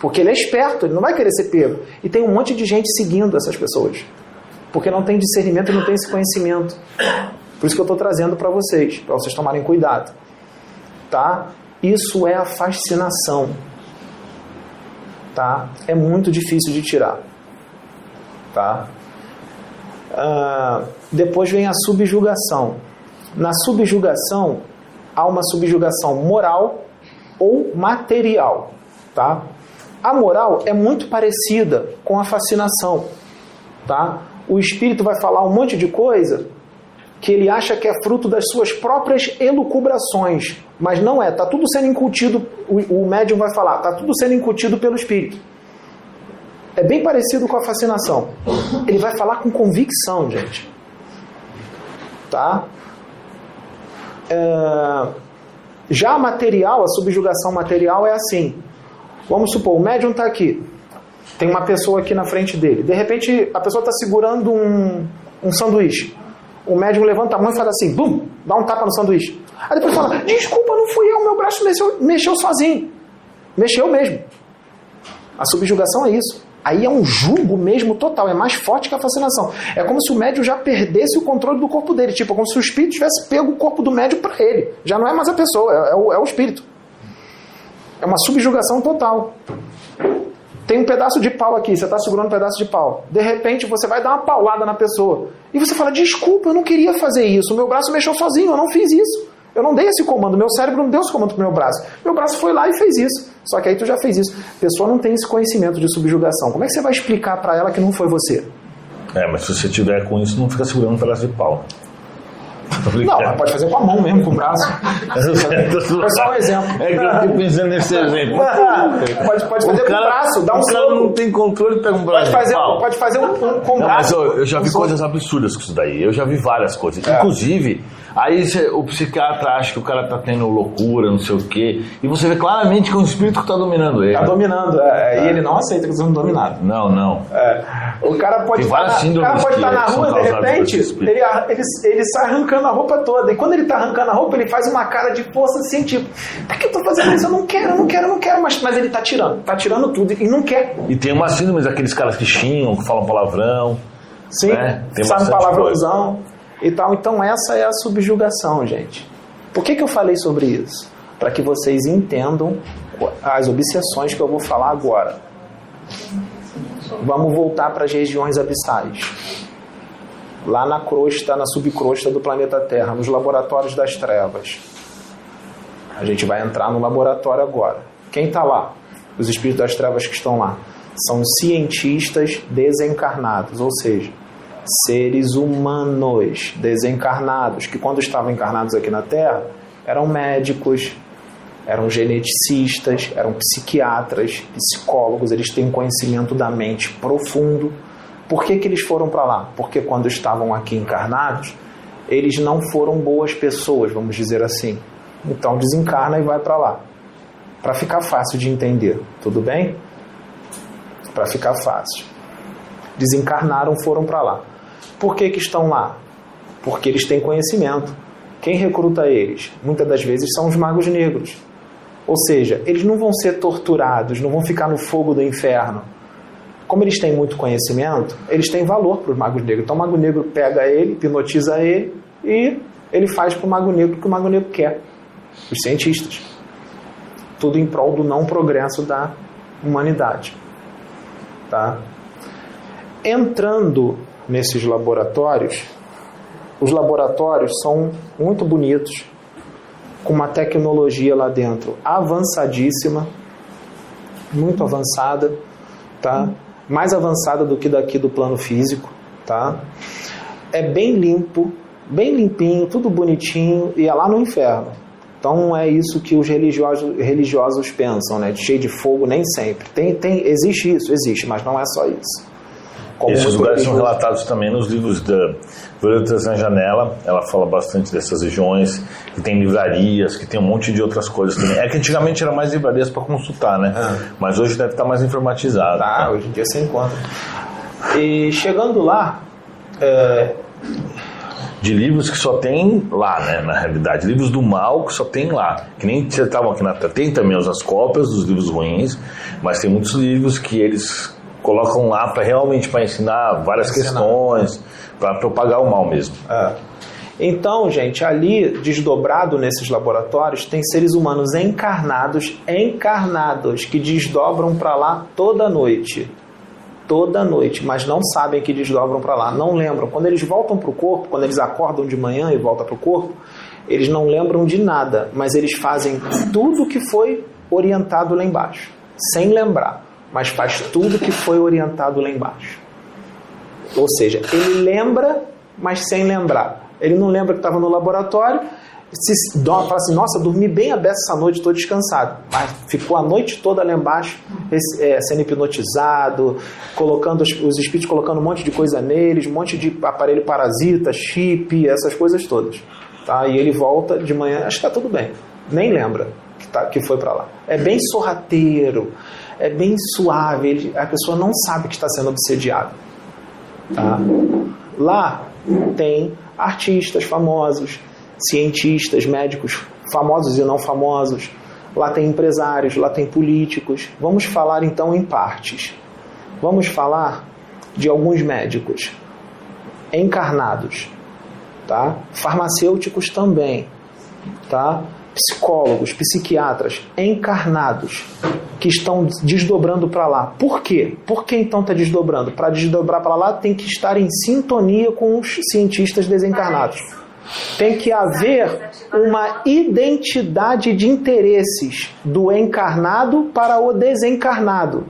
A: Porque ele é esperto, ele não vai querer ser pego. E tem um monte de gente seguindo essas pessoas. Porque não tem discernimento não tem esse conhecimento. Por isso que eu estou trazendo para vocês, para vocês tomarem cuidado. Tá? Isso é a fascinação. Tá? É muito difícil de tirar. Tá? Uh, depois vem a subjugação. Na subjugação, há uma subjugação moral ou material. Tá? A moral é muito parecida com a fascinação, tá? O espírito vai falar um monte de coisa que ele acha que é fruto das suas próprias elucubrações, mas não é. Tá tudo sendo incutido. O, o médium vai falar, tá tudo sendo incutido pelo espírito. É bem parecido com a fascinação. Ele vai falar com convicção, gente. Tá? É... Já a material, a subjugação material é assim. Vamos supor, o médium está aqui, tem uma pessoa aqui na frente dele. De repente, a pessoa está segurando um, um sanduíche. O médium levanta a mão e faz assim, bum, dá um tapa no sanduíche. Aí depois fala, desculpa, não fui eu, meu braço mexeu, mexeu sozinho. Mexeu mesmo. A subjugação é isso. Aí é um julgo mesmo total, é mais forte que a fascinação. É como se o médium já perdesse o controle do corpo dele, tipo, é como se o espírito tivesse pego o corpo do médium para ele. Já não é mais a pessoa, é, é, o, é o espírito. É uma subjugação total. Tem um pedaço de pau aqui, você está segurando um pedaço de pau. De repente você vai dar uma paulada na pessoa. E você fala: Desculpa, eu não queria fazer isso. Meu braço mexeu sozinho, eu não fiz isso. Eu não dei esse comando, meu cérebro não deu esse comando pro meu braço. Meu braço foi lá e fez isso. Só que aí tu já fez isso. A pessoa não tem esse conhecimento de subjugação. Como é que você vai explicar para ela que não foi você?
B: É, mas se você tiver com isso, não fica segurando um pedaço de pau.
A: Não, ela pode fazer com a mão mesmo, com o braço. Foi só um exemplo.
B: É que eu fico pensando nesse exemplo. (laughs)
A: pode, pode fazer com o braço, dá um
B: o cara
A: soco.
B: não tem controle, pega um braço
A: Pode fazer, pode fazer um, um com o
B: Não, mas
A: braço.
B: eu, eu já
A: um
B: vi
A: soco.
B: coisas absurdas com isso daí. Eu já vi várias coisas.
A: É.
B: Inclusive, aí o psiquiatra acha que o cara tá tendo loucura, não sei o quê. E você vê claramente que é um espírito que tá dominando ele.
A: Tá dominando, é, e ele não aceita que está sendo dominado.
B: Não, não.
A: É. O cara pode estar
B: várias
A: na, o cara pode estar na rua de repente, ele, ele, ele sai arrancando a roupa toda. E quando ele está arrancando a roupa, ele faz uma cara de força assim, tipo, por que eu tô fazendo isso? Eu não quero, eu não quero, eu não quero. Mas, mas ele tá tirando, tá tirando tudo e não quer.
B: E tem uma síndrome daqueles caras que xingam, que falam palavrão.
A: Sim,
B: É, tem
A: sabe palavrãozão e tal. Então essa é a subjugação, gente. Por que, que eu falei sobre isso? Para que vocês entendam as obsessões que eu vou falar agora. Vamos voltar para as regiões abissais. Lá na crosta, na subcrosta do planeta Terra, nos laboratórios das trevas. A gente vai entrar no laboratório agora. Quem está lá? Os espíritos das trevas que estão lá. São cientistas desencarnados, ou seja, seres humanos desencarnados, que quando estavam encarnados aqui na Terra, eram médicos, eram geneticistas, eram psiquiatras, psicólogos, eles têm conhecimento da mente profundo. Por que, que eles foram para lá? Porque quando estavam aqui encarnados, eles não foram boas pessoas, vamos dizer assim. Então desencarna e vai para lá. Para ficar fácil de entender, tudo bem? Para ficar fácil. Desencarnaram, foram para lá. Por que, que estão lá? Porque eles têm conhecimento. Quem recruta eles? Muitas das vezes são os magos negros. Ou seja, eles não vão ser torturados, não vão ficar no fogo do inferno. Como eles têm muito conhecimento, eles têm valor para os magos negros. Então o mago negro pega ele, hipnotiza ele e ele faz para o mago negro o que o mago negro quer. Os cientistas. Tudo em prol do não progresso da humanidade. Tá? Entrando nesses laboratórios, os laboratórios são muito bonitos, com uma tecnologia lá dentro avançadíssima, muito avançada, tá? Mais avançada do que daqui do plano físico, tá? É bem limpo, bem limpinho, tudo bonitinho e é lá no inferno. Então é isso que os religiosos, religiosos pensam, né? Cheio de fogo, nem sempre. Tem, tem, existe isso, existe, mas não é só isso.
B: Esses lugares são relatados também nos livros da Violetas na Janela. Ela fala bastante dessas regiões, que tem livrarias, que tem um monte de outras coisas também. É que antigamente era mais livrarias para consultar, né?
A: Ah.
B: Mas hoje deve estar mais informatizado.
A: Tá, hoje em dia você encontra. E chegando lá, é,
B: De livros que só tem lá, né? Na realidade. Livros do mal que só tem lá. Que nem vocês estavam aqui na Tem também as cópias dos livros ruins, mas tem muitos livros que eles colocam lá para realmente para ensinar várias questões, para propagar o mal mesmo.
A: É. Então, gente, ali desdobrado nesses laboratórios tem seres humanos encarnados, encarnados que desdobram para lá toda noite. Toda noite, mas não sabem que desdobram para lá, não lembram. Quando eles voltam para o corpo, quando eles acordam de manhã e voltam para o corpo, eles não lembram de nada, mas eles fazem tudo que foi orientado lá embaixo, sem lembrar, mas faz tudo que foi orientado lá embaixo. Ou seja, ele lembra, mas sem lembrar. Ele não lembra que estava no laboratório, se fala assim, nossa, dormi bem a beça essa noite, estou descansado. Mas ficou a noite toda lá embaixo, é, sendo hipnotizado, colocando os, os espíritos colocando um monte de coisa neles, um monte de aparelho parasita, chip, essas coisas todas. Tá? E ele volta de manhã, acho que está tudo bem. Nem lembra que, tá, que foi para lá. É bem sorrateiro, é bem suave, a pessoa não sabe que está sendo obsediado. Tá? Lá tem artistas famosos, cientistas, médicos famosos e não famosos. Lá tem empresários, lá tem políticos. Vamos falar então em partes. Vamos falar de alguns médicos encarnados, tá? Farmacêuticos também, tá? Psicólogos, psiquiatras encarnados. que estão desdobrando para lá. Por quê? Por que então está desdobrando? Para desdobrar para lá tem que estar em sintonia com os cientistas desencarnados. Tem que haver uma identidade de interesses do encarnado para o desencarnado.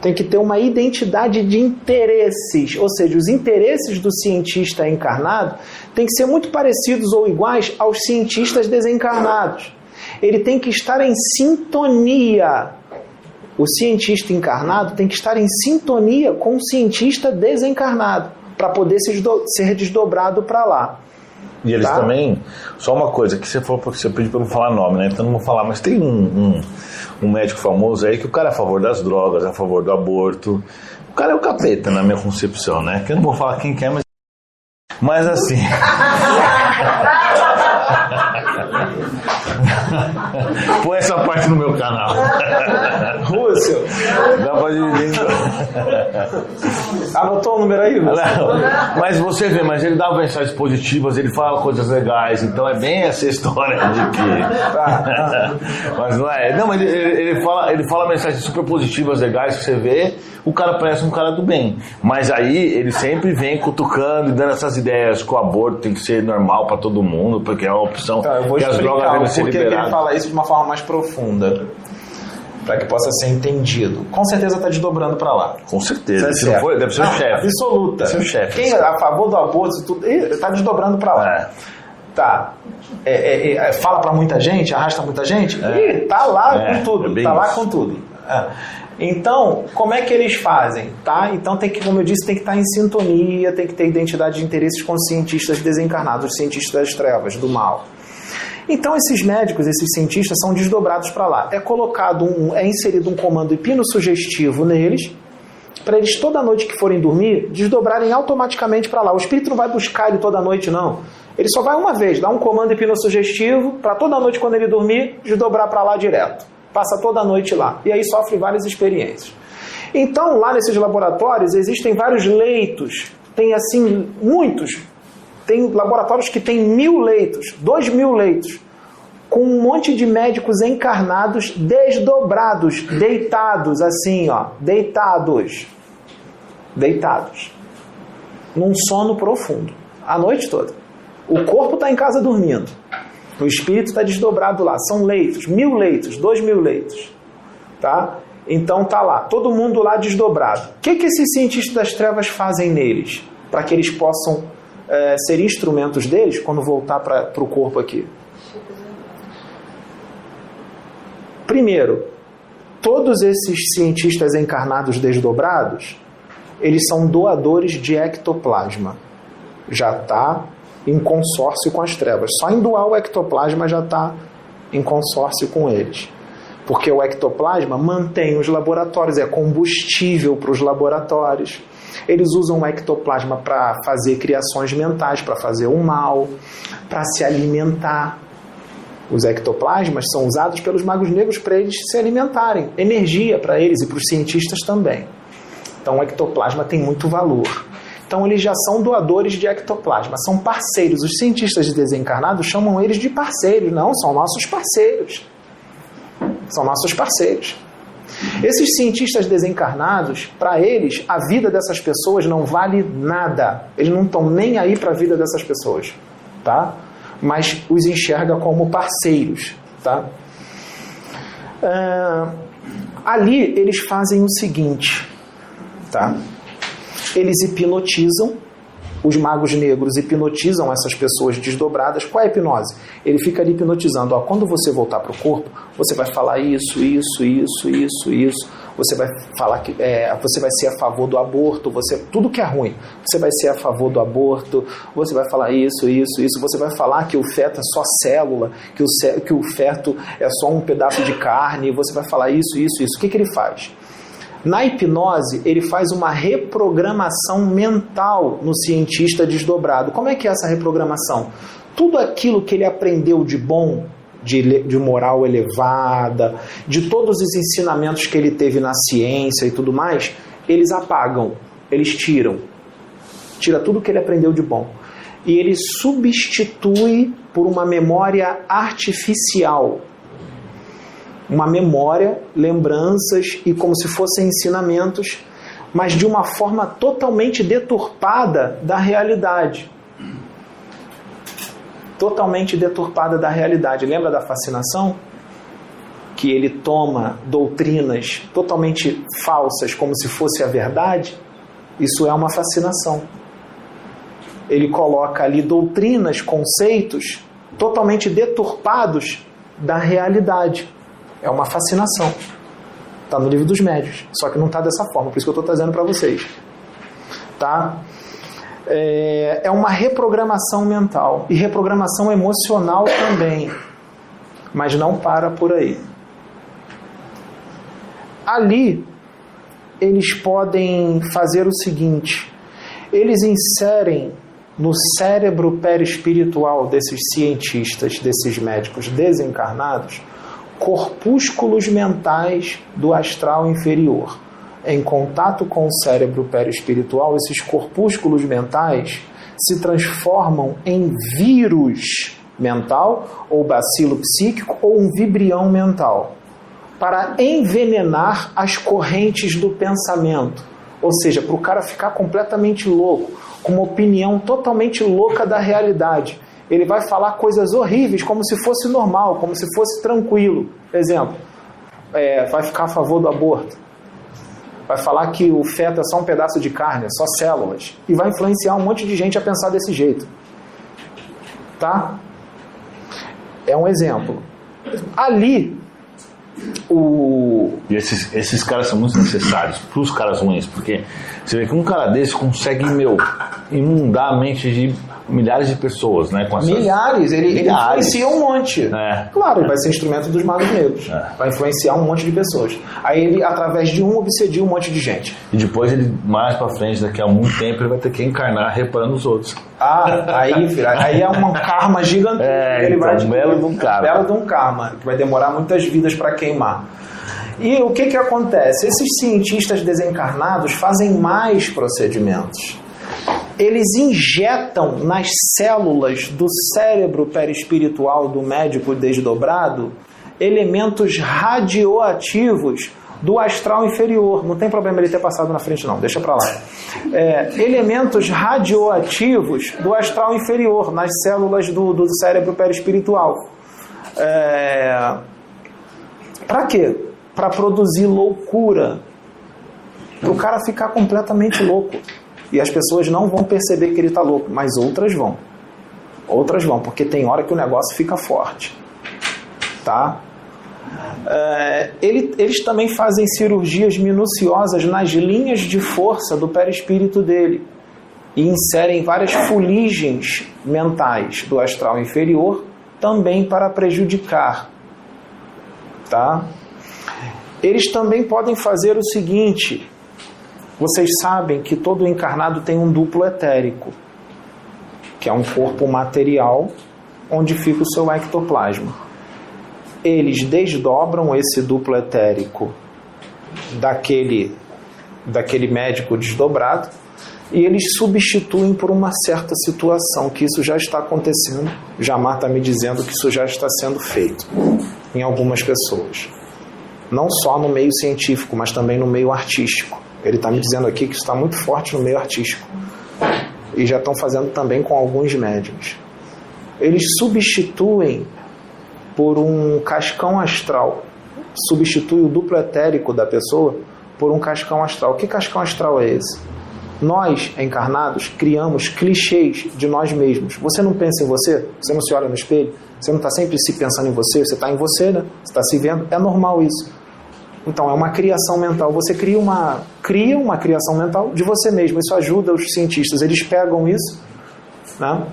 A: Tem que ter uma identidade de interesses, ou seja, os interesses do cientista encarnado têm que ser muito parecidos ou iguais aos cientistas desencarnados. Ele tem que estar em sintonia. O cientista encarnado tem que estar em sintonia com o cientista desencarnado para poder ser desdobrado para lá.
B: E eles tá? também, só uma coisa, que você falou porque você pediu para não falar nome, né? Então não vou falar, mas tem um, um, um, médico famoso aí que o cara é a favor das drogas, a favor do aborto. O cara é o capeta na minha concepção, né? Que eu não vou falar quem quer, é, mas. Mas assim. (laughs) (laughs) Põe essa parte no meu canal.
A: Rússio.
B: Dá pra dividir. (laughs)
A: Anotou o número aí, Rússio?
B: Mas você vê, mas ele dá mensagens positivas, ele fala coisas legais, então é bem essa história de que. (laughs) mas não é. Não, mas ele, ele, fala, ele fala mensagens super positivas, legais, que você vê, o cara parece um cara do bem. Mas aí ele sempre vem cutucando e dando essas ideias que o aborto tem que ser normal para todo mundo, porque é uma opção
A: tá, que as drogas devem ser liberadas. ele fala isso de uma forma mais profunda para que possa ser entendido. Com certeza está desdobrando para lá.
B: Com certeza. Se não for, deve ser o chefe.
A: Absoluta.
B: Deve ser o chefe.
A: Quem é a favor do aborto tudo está desdobrando para lá. É. Tá. É, é, é fala para muita gente, arrasta muita gente. É. E tá lá é, com tudo. É tá lá com tudo. Então, como é que eles fazem? Tá? Então tem que, como eu disse, tem que estar em sintonia, tem que ter identidade de interesses com cientistas desencarnados, cientistas das trevas, do mal. Então esses médicos, esses cientistas são desdobrados para lá. É colocado um, é inserido um comando hipnossugestivo neles, para eles toda noite que forem dormir, desdobrarem automaticamente para lá. O espírito não vai buscar ele toda noite, não. Ele só vai uma vez, dá um comando hipnossugestivo para toda noite quando ele dormir, desdobrar para lá direto. Passa toda noite lá. E aí sofre várias experiências. Então, lá nesses laboratórios existem vários leitos. Tem assim, muitos, tem laboratórios que têm mil leitos, dois mil leitos, com um monte de médicos encarnados desdobrados, deitados assim, ó, deitados, deitados, num sono profundo, a noite toda. O corpo está em casa dormindo, o espírito está desdobrado lá. São leitos, mil leitos, dois mil leitos, tá? Então tá lá, todo mundo lá desdobrado. O que, que esses cientistas das trevas fazem neles? Para que eles possam é, ser instrumentos deles quando voltar para o corpo aqui? Primeiro, todos esses cientistas encarnados desdobrados, eles são doadores de ectoplasma. Já está em consórcio com as trevas. Só em doar o ectoplasma já está em consórcio com eles. Porque o ectoplasma mantém os laboratórios, é combustível para os laboratórios. Eles usam o ectoplasma para fazer criações mentais, para fazer o mal, para se alimentar. Os ectoplasmas são usados pelos magos negros para eles se alimentarem, energia para eles e para os cientistas também. Então o ectoplasma tem muito valor. Então eles já são doadores de ectoplasma, são parceiros. Os cientistas desencarnados chamam eles de parceiros, não, são nossos parceiros. São nossos parceiros. Esses cientistas desencarnados, para eles, a vida dessas pessoas não vale nada. Eles não estão nem aí para a vida dessas pessoas, tá? Mas os enxerga como parceiros, tá? Uh, ali eles fazem o seguinte, tá? Eles hipnotizam os magos negros hipnotizam essas pessoas desdobradas. Qual é a hipnose? Ele fica ali hipnotizando. Ó, quando você voltar para o corpo, você vai falar isso, isso, isso, isso, isso. Você vai falar que é, você vai ser a favor do aborto, você tudo que é ruim. Você vai ser a favor do aborto, você vai falar isso, isso, isso. Você vai falar que o feto é só célula, que o, que o feto é só um pedaço de carne. Você vai falar isso, isso, isso. O que, que ele faz? Na hipnose, ele faz uma reprogramação mental no cientista desdobrado. Como é que é essa reprogramação? Tudo aquilo que ele aprendeu de bom, de, de moral elevada, de todos os ensinamentos que ele teve na ciência e tudo mais, eles apagam, eles tiram. Tira tudo que ele aprendeu de bom. E ele substitui por uma memória artificial uma memória, lembranças e como se fossem ensinamentos, mas de uma forma totalmente deturpada da realidade. Totalmente deturpada da realidade. Lembra da fascinação? Que ele toma doutrinas totalmente falsas como se fosse a verdade? Isso é uma fascinação. Ele coloca ali doutrinas, conceitos totalmente deturpados da realidade. É uma fascinação. Está no livro dos médios, só que não está dessa forma, por isso que eu estou trazendo para vocês. Tá? É, é uma reprogramação mental e reprogramação emocional também, mas não para por aí. Ali, eles podem fazer o seguinte: eles inserem no cérebro perispiritual desses cientistas, desses médicos desencarnados, corpúsculos mentais do astral inferior. Em contato com o cérebro perispiritual, esses corpúsculos mentais se transformam em vírus mental, ou bacilo psíquico, ou um vibrião mental, para envenenar as correntes do pensamento. Ou seja, para o cara ficar completamente louco, com uma opinião totalmente louca da realidade ele vai falar coisas horríveis como se fosse normal, como se fosse tranquilo. Exemplo, é, vai ficar a favor do aborto. Vai falar que o feto é só um pedaço de carne, é só células. E vai influenciar um monte de gente a pensar desse jeito. Tá? É um exemplo. Ali, o...
B: E esses, esses caras são muito necessários para os caras ruins, porque você vê que um cara desse consegue, meu, inundar a mente de milhares de pessoas, né?
A: Milhares, ele, milhares. ele influencia um monte. É. Claro, ele vai ser instrumento dos magos negros. É. Vai influenciar um monte de pessoas. Aí ele, através de um, obsedia um monte de gente.
B: E depois ele, mais pra frente, daqui a muito tempo, ele vai ter que encarnar reparando os outros.
A: Ah, aí, filho, aí é um karma gigantesco.
B: É, ele então, vai, belo de um karma.
A: Belo de um karma, que vai demorar muitas vidas para queimar. E o que, que acontece? Esses cientistas desencarnados fazem mais procedimentos eles injetam nas células do cérebro perispiritual do médico desdobrado elementos radioativos do astral inferior. Não tem problema ele ter passado na frente, não, deixa para lá. É, elementos radioativos do astral inferior, nas células do, do cérebro perispiritual. É, para quê? Para produzir loucura. Para o cara ficar completamente louco. E as pessoas não vão perceber que ele está louco, mas outras vão. Outras vão, porque tem hora que o negócio fica forte. Tá? É, ele, eles também fazem cirurgias minuciosas nas linhas de força do perispírito dele e inserem várias fuligens mentais do astral inferior também para prejudicar. Tá? Eles também podem fazer o seguinte: vocês sabem que todo encarnado tem um duplo etérico, que é um corpo material onde fica o seu ectoplasma. Eles desdobram esse duplo etérico daquele, daquele médico desdobrado e eles substituem por uma certa situação, que isso já está acontecendo. Jamar está me dizendo que isso já está sendo feito em algumas pessoas. Não só no meio científico, mas também no meio artístico. Ele está me dizendo aqui que isso está muito forte no meio artístico. E já estão fazendo também com alguns médiums. Eles substituem por um cascão astral. Substitui o duplo etérico da pessoa por um cascão astral. Que cascão astral é esse? Nós, encarnados, criamos clichês de nós mesmos. Você não pensa em você? Você não se olha no espelho? Você não está sempre se pensando em você? Você está em você, né? Você está se vendo? É normal isso. Então, é uma criação mental. Você cria uma, cria uma criação mental de você mesmo. Isso ajuda os cientistas. Eles pegam isso, né?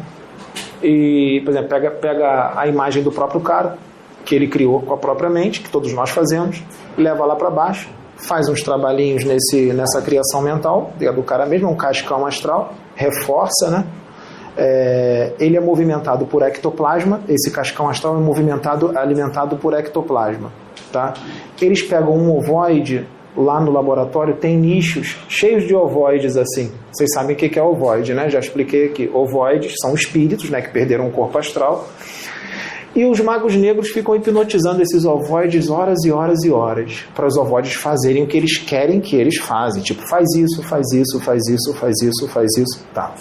A: E, por exemplo, pega, pega a imagem do próprio cara, que ele criou com a própria mente, que todos nós fazemos, leva lá para baixo, faz uns trabalhinhos nesse, nessa criação mental, do cara mesmo, um cascão astral, reforça, né? É, ele é movimentado por ectoplasma, esse cascão astral é movimentado, alimentado por ectoplasma. Tá? Eles pegam um ovoide lá no laboratório, tem nichos cheios de ovoides assim. Vocês sabem o que é ovoide, né? Já expliquei aqui. Ovoides são espíritos né, que perderam o corpo astral. E os magos negros ficam hipnotizando esses ovoides horas e horas e horas, para os ovoides fazerem o que eles querem que eles fazem. Tipo, faz isso, faz isso, faz isso, faz isso, faz isso, tá.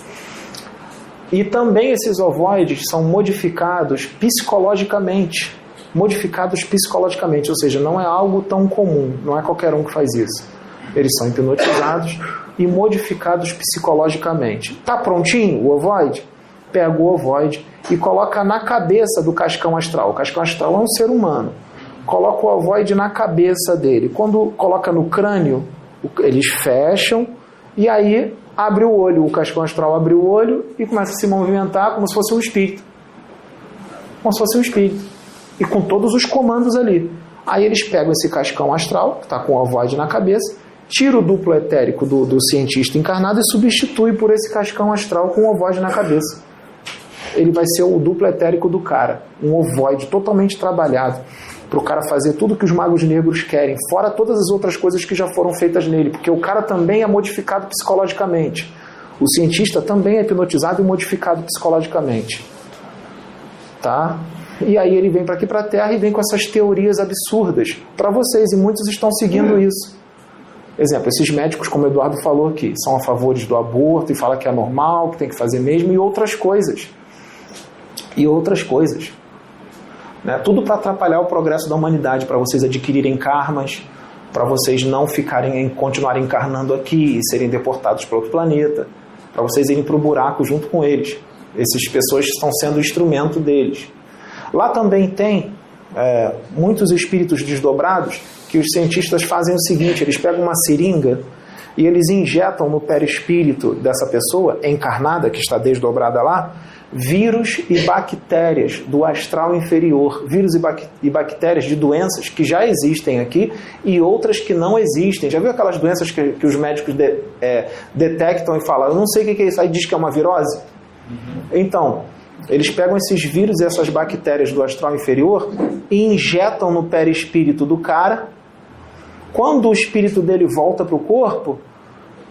A: E também esses ovoides são modificados psicologicamente. Modificados psicologicamente, ou seja, não é algo tão comum, não é qualquer um que faz isso. Eles são hipnotizados e modificados psicologicamente. Tá prontinho o ovoide? Pega o ovoide e coloca na cabeça do cascão astral. O cascão astral é um ser humano. Coloca o ovoide na cabeça dele. Quando coloca no crânio, eles fecham e aí abre o olho. O cascão astral abre o olho e começa a se movimentar como se fosse um espírito. Como se fosse um espírito. E com todos os comandos ali. Aí eles pegam esse cascão astral, que está com o ovoide na cabeça, tira o duplo etérico do, do cientista encarnado e substitui por esse cascão astral com o ovoide na cabeça ele vai ser o duplo etérico do cara, um ovoide totalmente trabalhado para o cara fazer tudo que os magos negros querem, fora todas as outras coisas que já foram feitas nele, porque o cara também é modificado psicologicamente. O cientista também é hipnotizado e modificado psicologicamente. Tá? E aí ele vem para aqui para a Terra e vem com essas teorias absurdas para vocês, e muitos estão seguindo isso. Exemplo, esses médicos, como o Eduardo falou aqui, são a favor do aborto e fala que é normal, que tem que fazer mesmo, e outras coisas e outras coisas. Né? Tudo para atrapalhar o progresso da humanidade, para vocês adquirirem karmas, para vocês não ficarem continuarem encarnando aqui e serem deportados para outro planeta, para vocês irem para o buraco junto com eles. Essas pessoas estão sendo instrumento deles. Lá também tem é, muitos espíritos desdobrados que os cientistas fazem o seguinte: eles pegam uma seringa e eles injetam no perispírito dessa pessoa encarnada que está desdobrada lá vírus e bactérias do astral inferior, vírus e, bactérias de doenças que já existem aqui e outras que não existem. Já viu aquelas doenças que, que os médicos de, é, detectam e falam, eu não sei o que é isso, aí diz que é uma virose? Uhum. Então, eles pegam esses vírus e essas bactérias do astral inferior e injetam no perispírito do cara. Quando o espírito dele volta para o corpo,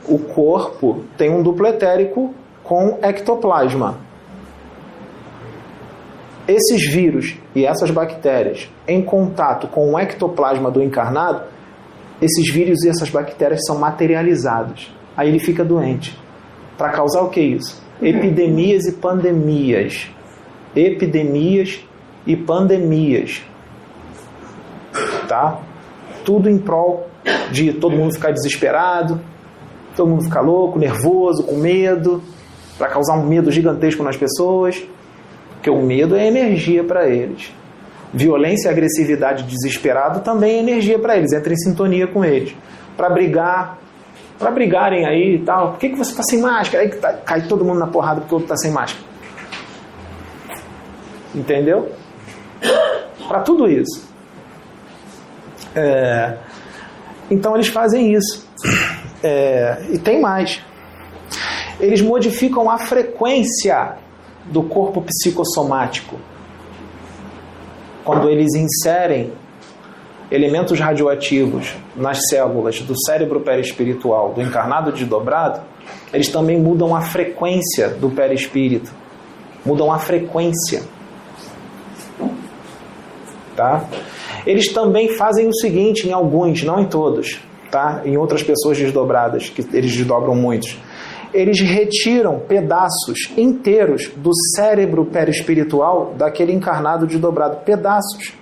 A: o corpo tem um duplo etérico com ectoplasma esses vírus e essas bactérias em contato com o ectoplasma do encarnado, esses vírus e essas bactérias são materializados. Aí ele fica doente. Para causar o que isso? Epidemias e pandemias. Epidemias e pandemias. Tá? Tudo em prol de todo mundo ficar desesperado, todo mundo ficar louco, nervoso, com medo, para causar um medo gigantesco nas pessoas. Porque o medo é energia para eles. Violência, agressividade, desesperado também é energia para eles. Entra em sintonia com eles. Para brigar, para brigarem aí e tal. Por que, que você está sem máscara? Aí tá, cai todo mundo na porrada porque outro está sem máscara. Entendeu? Para tudo isso. É, então eles fazem isso. É, e tem mais. Eles modificam a frequência do corpo psicossomático. Quando eles inserem elementos radioativos nas células do cérebro perispiritual do encarnado desdobrado, eles também mudam a frequência do perispírito. Mudam a frequência. Tá? Eles também fazem o seguinte em alguns, não em todos, tá? Em outras pessoas desdobradas, que eles desdobram muitos eles retiram pedaços inteiros do cérebro perispiritual daquele encarnado de dobrado. Pedaços.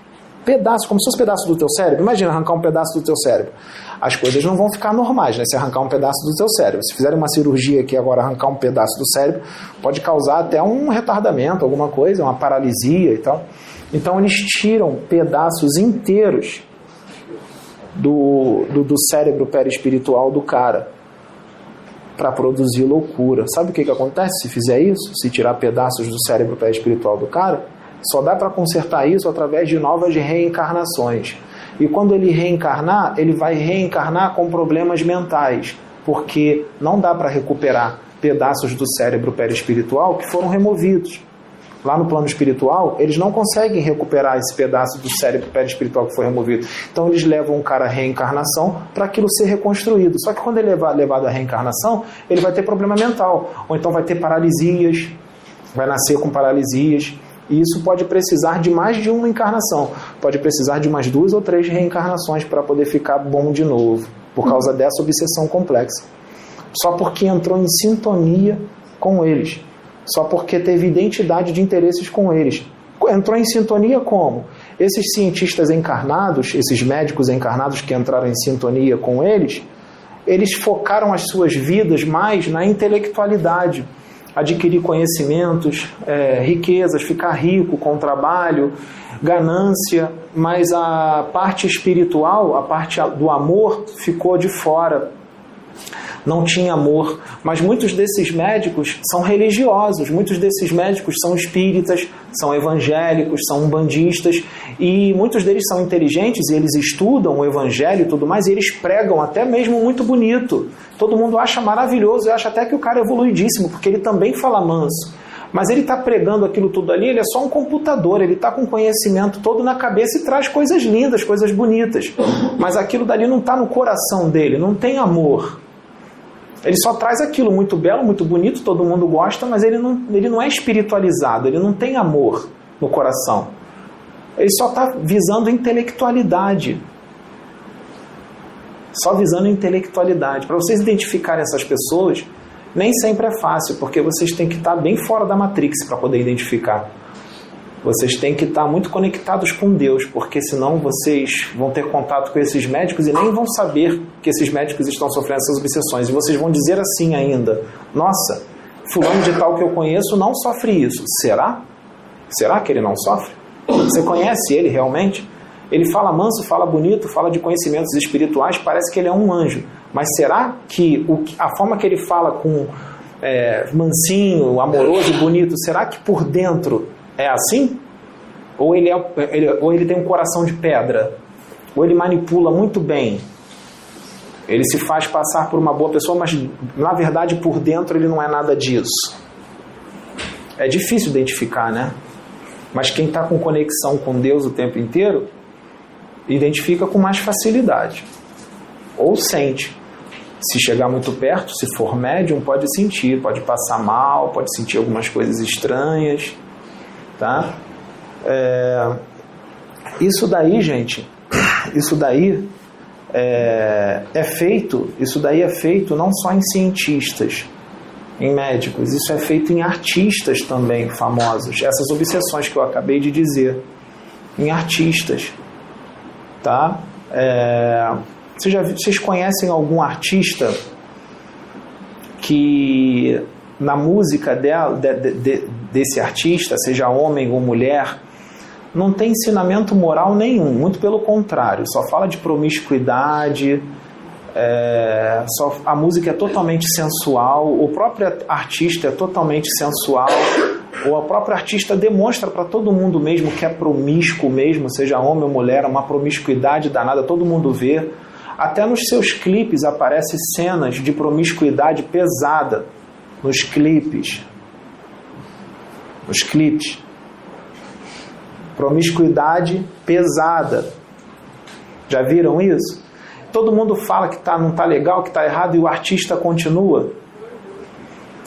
A: Pedaços, como se fosse pedaço do teu cérebro. Imagina arrancar um pedaço do teu cérebro. As coisas não vão ficar normais, né? Se arrancar um pedaço do teu cérebro. Se fizerem uma cirurgia aqui agora, arrancar um pedaço do cérebro, pode causar até um retardamento, alguma coisa, uma paralisia e tal. Então eles tiram pedaços inteiros do, do, do cérebro perispiritual do cara para produzir loucura. Sabe o que, que acontece se fizer isso? Se tirar pedaços do cérebro pré espiritual do cara? Só dá para consertar isso através de novas reencarnações. E quando ele reencarnar, ele vai reencarnar com problemas mentais, porque não dá para recuperar pedaços do cérebro perispiritual que foram removidos lá no plano espiritual, eles não conseguem recuperar esse pedaço do cérebro perispiritual que foi removido. Então eles levam o cara à reencarnação para aquilo ser reconstruído. Só que quando ele é levado à reencarnação, ele vai ter problema mental, ou então vai ter paralisias, vai nascer com paralisias. E isso pode precisar de mais de uma encarnação, pode precisar de umas duas ou três reencarnações para poder ficar bom de novo, por causa dessa obsessão complexa. Só porque entrou em sintonia com eles, só porque teve identidade de interesses com eles. Entrou em sintonia como? Esses cientistas encarnados, esses médicos encarnados que entraram em sintonia com eles, eles focaram as suas vidas mais na intelectualidade, adquirir conhecimentos, é, riquezas, ficar rico com o trabalho, ganância, mas a parte espiritual, a parte do amor ficou de fora não tinha amor. Mas muitos desses médicos são religiosos, muitos desses médicos são espíritas, são evangélicos, são umbandistas, e muitos deles são inteligentes e eles estudam o evangelho e tudo mais, e eles pregam até mesmo muito bonito. Todo mundo acha maravilhoso, eu acho até que o cara é evoluidíssimo, porque ele também fala manso. Mas ele está pregando aquilo tudo ali, ele é só um computador, ele está com conhecimento todo na cabeça e traz coisas lindas, coisas bonitas. Mas aquilo dali não está no coração dele, não tem amor. Ele só traz aquilo muito belo, muito bonito, todo mundo gosta, mas ele não, ele não é espiritualizado, ele não tem amor no coração. Ele só está visando intelectualidade. Só visando intelectualidade. Para vocês identificarem essas pessoas, nem sempre é fácil, porque vocês têm que estar bem fora da Matrix para poder identificar. Vocês têm que estar muito conectados com Deus, porque senão vocês vão ter contato com esses médicos e nem vão saber que esses médicos estão sofrendo essas obsessões. E vocês vão dizer assim ainda: Nossa, fulano de tal que eu conheço não sofre isso. Será? Será que ele não sofre? Você conhece ele realmente? Ele fala manso, fala bonito, fala de conhecimentos espirituais, parece que ele é um anjo. Mas será que a forma que ele fala com é, mansinho, amoroso, bonito, será que por dentro é assim? Ou ele, é, ele, ou ele tem um coração de pedra? Ou ele manipula muito bem? Ele se faz passar por uma boa pessoa, mas na verdade por dentro ele não é nada disso. É difícil identificar, né? Mas quem está com conexão com Deus o tempo inteiro, identifica com mais facilidade. Ou sente. Se chegar muito perto, se for médium, pode sentir, pode passar mal, pode sentir algumas coisas estranhas. Tá? É, isso daí, gente, (coughs) isso daí é, é feito, isso daí é feito não só em cientistas, em médicos, isso é feito em artistas também famosos. Essas obsessões que eu acabei de dizer, em artistas, tá? É, vocês, já, vocês conhecem algum artista que na música dela, de, de, desse artista, seja homem ou mulher, não tem ensinamento moral nenhum, muito pelo contrário, só fala de promiscuidade, é, só, a música é totalmente sensual, o próprio artista é totalmente sensual, ou a própria artista demonstra para todo mundo mesmo que é promíscuo mesmo, seja homem ou mulher, uma promiscuidade danada, todo mundo vê. Até nos seus clipes aparecem cenas de promiscuidade pesada nos clipes. Nos clipes. Promiscuidade pesada. Já viram isso? Todo mundo fala que tá, não está legal, que está errado e o artista continua.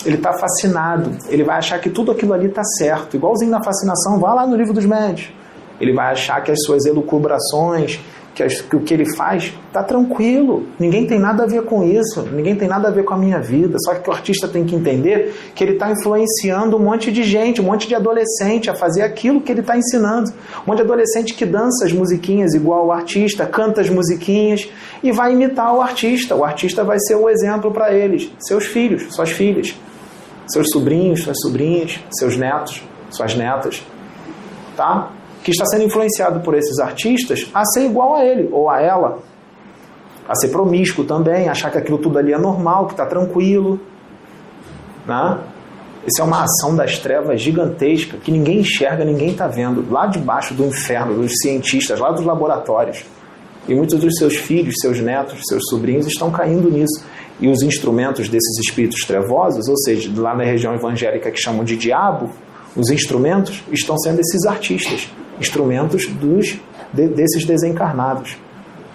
A: Ele está fascinado. Ele vai achar que tudo aquilo ali está certo. Igualzinho na fascinação, vá lá no livro dos médios. Ele vai achar que as suas elucubrações, que, as, que o que ele faz está tranquilo. Ninguém tem nada a ver com isso. Ninguém tem nada a ver com a minha vida. Só que o artista tem que entender que ele está influenciando um monte de gente, um monte de adolescente a fazer aquilo que ele está ensinando. Um monte de adolescente que dança as musiquinhas igual o artista, canta as musiquinhas e vai imitar o artista. O artista vai ser o exemplo para eles, seus filhos, suas filhas, seus sobrinhos, suas sobrinhas, seus netos, suas netas. Tá? Que está sendo influenciado por esses artistas a ser igual a ele ou a ela, a ser promíscuo também, achar que aquilo tudo ali é normal, que está tranquilo. Né? Isso é uma ação das trevas gigantesca que ninguém enxerga, ninguém está vendo, lá debaixo do inferno, dos cientistas, lá dos laboratórios. E muitos dos seus filhos, seus netos, seus sobrinhos estão caindo nisso. E os instrumentos desses espíritos trevosos, ou seja, lá na região evangélica que chamam de diabo, os instrumentos estão sendo esses artistas instrumentos dos, de, desses desencarnados,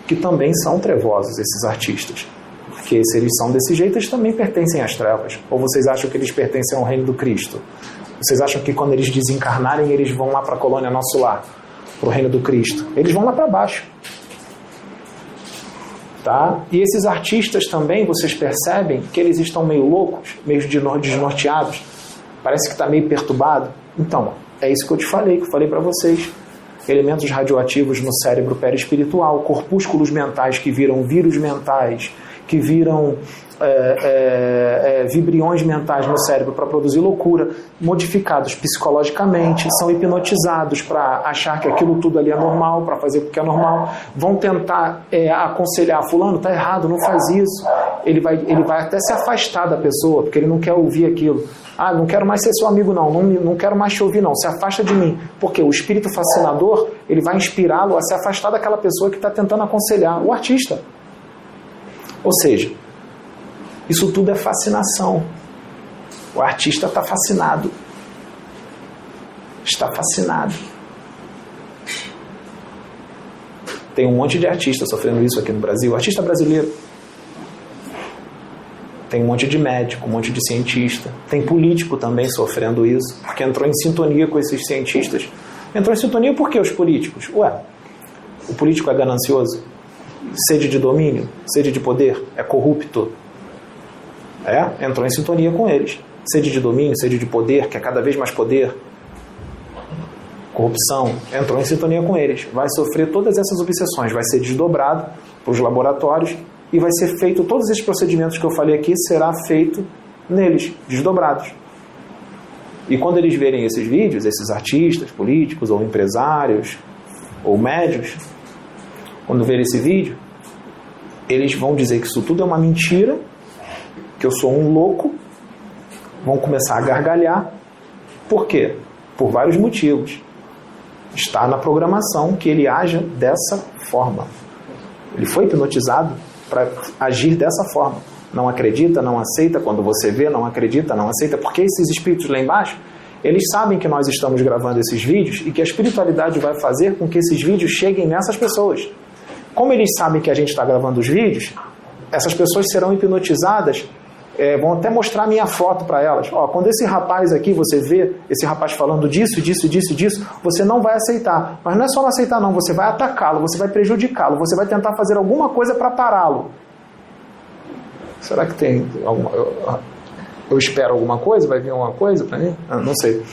A: que também são trevosos, esses artistas. Porque se eles são desse jeito, eles também pertencem às trevas. Ou vocês acham que eles pertencem ao reino do Cristo? Vocês acham que quando eles desencarnarem, eles vão lá para a colônia Nosso Lar, para o reino do Cristo? Eles vão lá para baixo. Tá? E esses artistas também, vocês percebem que eles estão meio loucos, meio desnorteados, parece que está meio perturbado. Então, é isso que eu te falei, que eu falei para vocês. Elementos radioativos no cérebro perispiritual, corpúsculos mentais que viram vírus mentais, que viram é, é, é, vibriões mentais no cérebro para produzir loucura, modificados psicologicamente, são hipnotizados para achar que aquilo tudo ali é normal, para fazer porque é normal, vão tentar é, aconselhar fulano, tá errado, não faz isso. Ele vai, ele vai até se afastar da pessoa, porque ele não quer ouvir aquilo. Ah, não quero mais ser seu amigo não, não, não quero mais te ouvir não, se afasta de mim. Porque o espírito fascinador, ele vai inspirá-lo a se afastar daquela pessoa que está tentando aconselhar, o artista. Ou seja, isso tudo é fascinação. O artista está fascinado. Está fascinado. Tem um monte de artistas sofrendo isso aqui no Brasil. Artista brasileiro. Tem um monte de médico, um monte de cientista. Tem político também sofrendo isso, porque entrou em sintonia com esses cientistas. Entrou em sintonia por que os políticos? Ué, o político é ganancioso? Sede de domínio? Sede de poder? É corrupto? É, entrou em sintonia com eles. Sede de domínio, sede de poder, que é cada vez mais poder. Corrupção, entrou em sintonia com eles. Vai sofrer todas essas obsessões, vai ser desdobrado para os laboratórios e vai ser feito todos esses procedimentos que eu falei aqui será feito neles, desdobrados. E quando eles verem esses vídeos, esses artistas, políticos ou empresários ou médios, quando verem esse vídeo, eles vão dizer que isso tudo é uma mentira que eu sou um louco, vão começar a gargalhar. Por quê? Por vários motivos. Está na programação que ele haja dessa forma. Ele foi hipnotizado para agir dessa forma. Não acredita, não aceita, quando você vê, não acredita, não aceita, porque esses espíritos lá embaixo, eles sabem que nós estamos gravando esses vídeos e que a espiritualidade vai fazer com que esses vídeos cheguem nessas pessoas. Como eles sabem que a gente está gravando os vídeos, essas pessoas serão hipnotizadas é, vão até mostrar minha foto para elas. Ó, quando esse rapaz aqui, você vê esse rapaz falando disso, disso, disso, disso, você não vai aceitar. Mas não é só não aceitar, não. Você vai atacá-lo, você vai prejudicá-lo, você vai tentar fazer alguma coisa para pará-lo. Será que tem alguma. Eu, eu, espero alguma coisa? Vai vir alguma coisa para mim? Ah, não sei.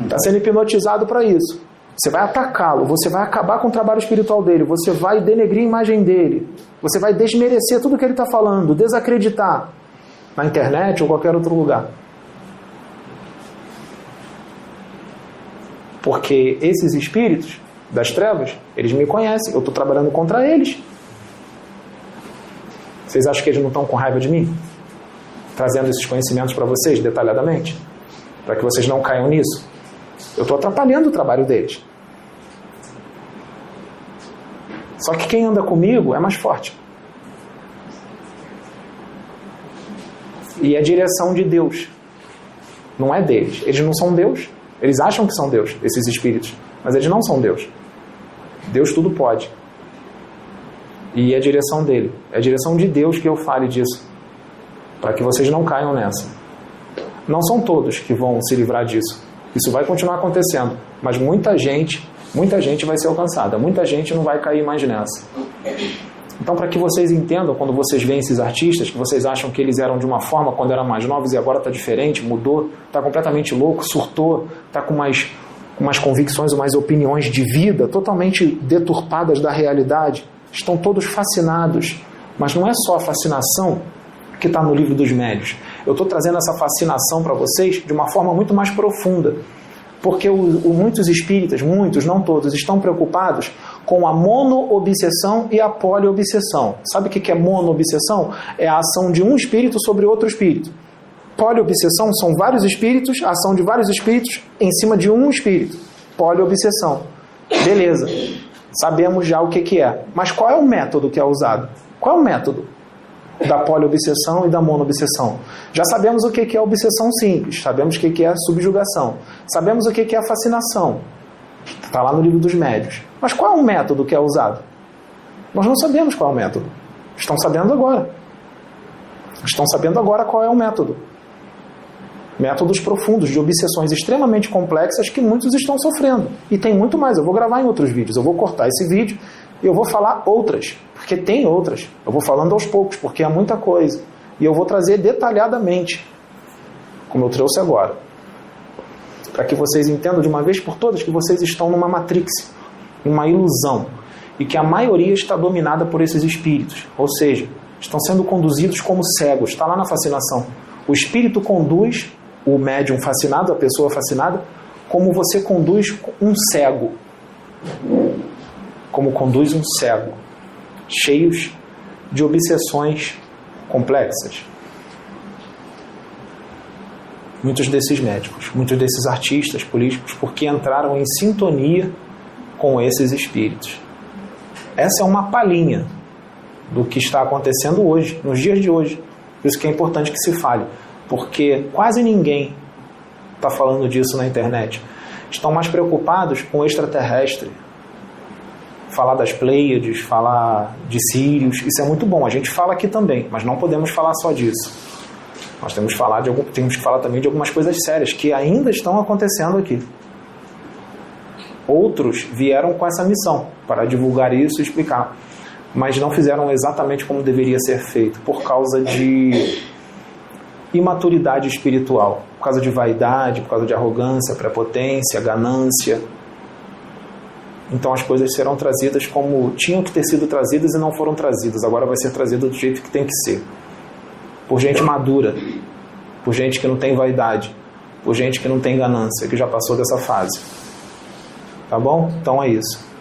A: Está sendo hipnotizado para isso. Você vai atacá-lo, você vai acabar com o trabalho espiritual dele, você vai denegrir a imagem dele, você vai desmerecer tudo que ele está falando, desacreditar na internet ou qualquer outro lugar. Porque esses espíritos das trevas, eles me conhecem, eu estou trabalhando contra eles. Vocês acham que eles não estão com raiva de mim? Trazendo esses conhecimentos para vocês detalhadamente? Para que vocês não caiam nisso? Eu estou atrapalhando o trabalho deles. Só que quem anda comigo é mais forte. E é a direção de Deus. Não é deles. Eles não são Deus. Eles acham que são Deus, esses espíritos. Mas eles não são Deus. Deus tudo pode. E é a direção dele. É a direção de Deus que eu fale disso. Para que vocês não caiam nessa. Não são todos que vão se livrar disso. Isso vai continuar acontecendo, mas muita gente, muita gente vai ser alcançada, muita gente não vai cair mais nessa. Então, para que vocês entendam, quando vocês veem esses artistas, que vocês acham que eles eram de uma forma quando eram mais novos e agora está diferente, mudou, está completamente louco, surtou, está com mais, mais convicções, mais opiniões de vida totalmente deturpadas da realidade, estão todos fascinados. Mas não é só a fascinação que está no livro dos médios. Eu estou trazendo essa fascinação para vocês de uma forma muito mais profunda. Porque o, o, muitos espíritas, muitos, não todos, estão preocupados com a monoobsessão e a poliobsessão. Sabe o que é monoobsessão? É a ação de um espírito sobre outro espírito. Poliobsessão são vários espíritos, a ação de vários espíritos em cima de um espírito. Poliobsessão. Beleza. Sabemos já o que, é. Mas qual é o método que é usado? Qual é o método? Da poliobsessão e da monoobsessão. Já sabemos o que é obsessão simples, sabemos o que é subjugação, sabemos o que é fascinação. Está lá no livro dos médios. Mas qual é o método que é usado? Nós não sabemos qual é o método. Estão sabendo agora. Estão sabendo agora qual é o método. Métodos profundos de obsessões extremamente complexas que muitos estão sofrendo. E tem muito mais. Eu vou gravar em outros vídeos. Eu vou cortar esse vídeo e eu vou falar outras, porque tem outras. Eu vou falando aos poucos, porque é muita coisa. E eu vou trazer detalhadamente, como eu trouxe agora. Para que vocês entendam de uma vez por todas que vocês estão numa matrix, numa ilusão. E que a maioria está dominada por esses espíritos. Ou seja, estão sendo conduzidos como cegos. Está lá na fascinação. O espírito conduz o médium fascinado, a pessoa fascinada, como você conduz um cego. Como conduz um cego. Cheios de obsessões complexas. Muitos desses médicos, muitos desses artistas políticos, porque entraram em sintonia com esses espíritos. Essa é uma palhinha do que está acontecendo hoje, nos dias de hoje. Por isso que é importante que se fale, porque quase ninguém está falando disso na internet. Estão mais preocupados com o extraterrestre. Falar das Pleiades, falar de Sírios, isso é muito bom. A gente fala aqui também, mas não podemos falar só disso. Nós temos que falar, de temos que falar também de algumas coisas sérias que ainda estão acontecendo aqui. Outros vieram com essa missão para divulgar isso e explicar mas não fizeram exatamente como deveria ser feito, por causa de imaturidade espiritual, por causa de vaidade, por causa de arrogância, prepotência, ganância. Então as coisas serão trazidas como tinham que ter sido trazidas e não foram trazidas. Agora vai ser trazido do jeito que tem que ser. Por gente madura, por gente que não tem vaidade, por gente que não tem ganância, que já passou dessa fase. Tá bom? Então é isso.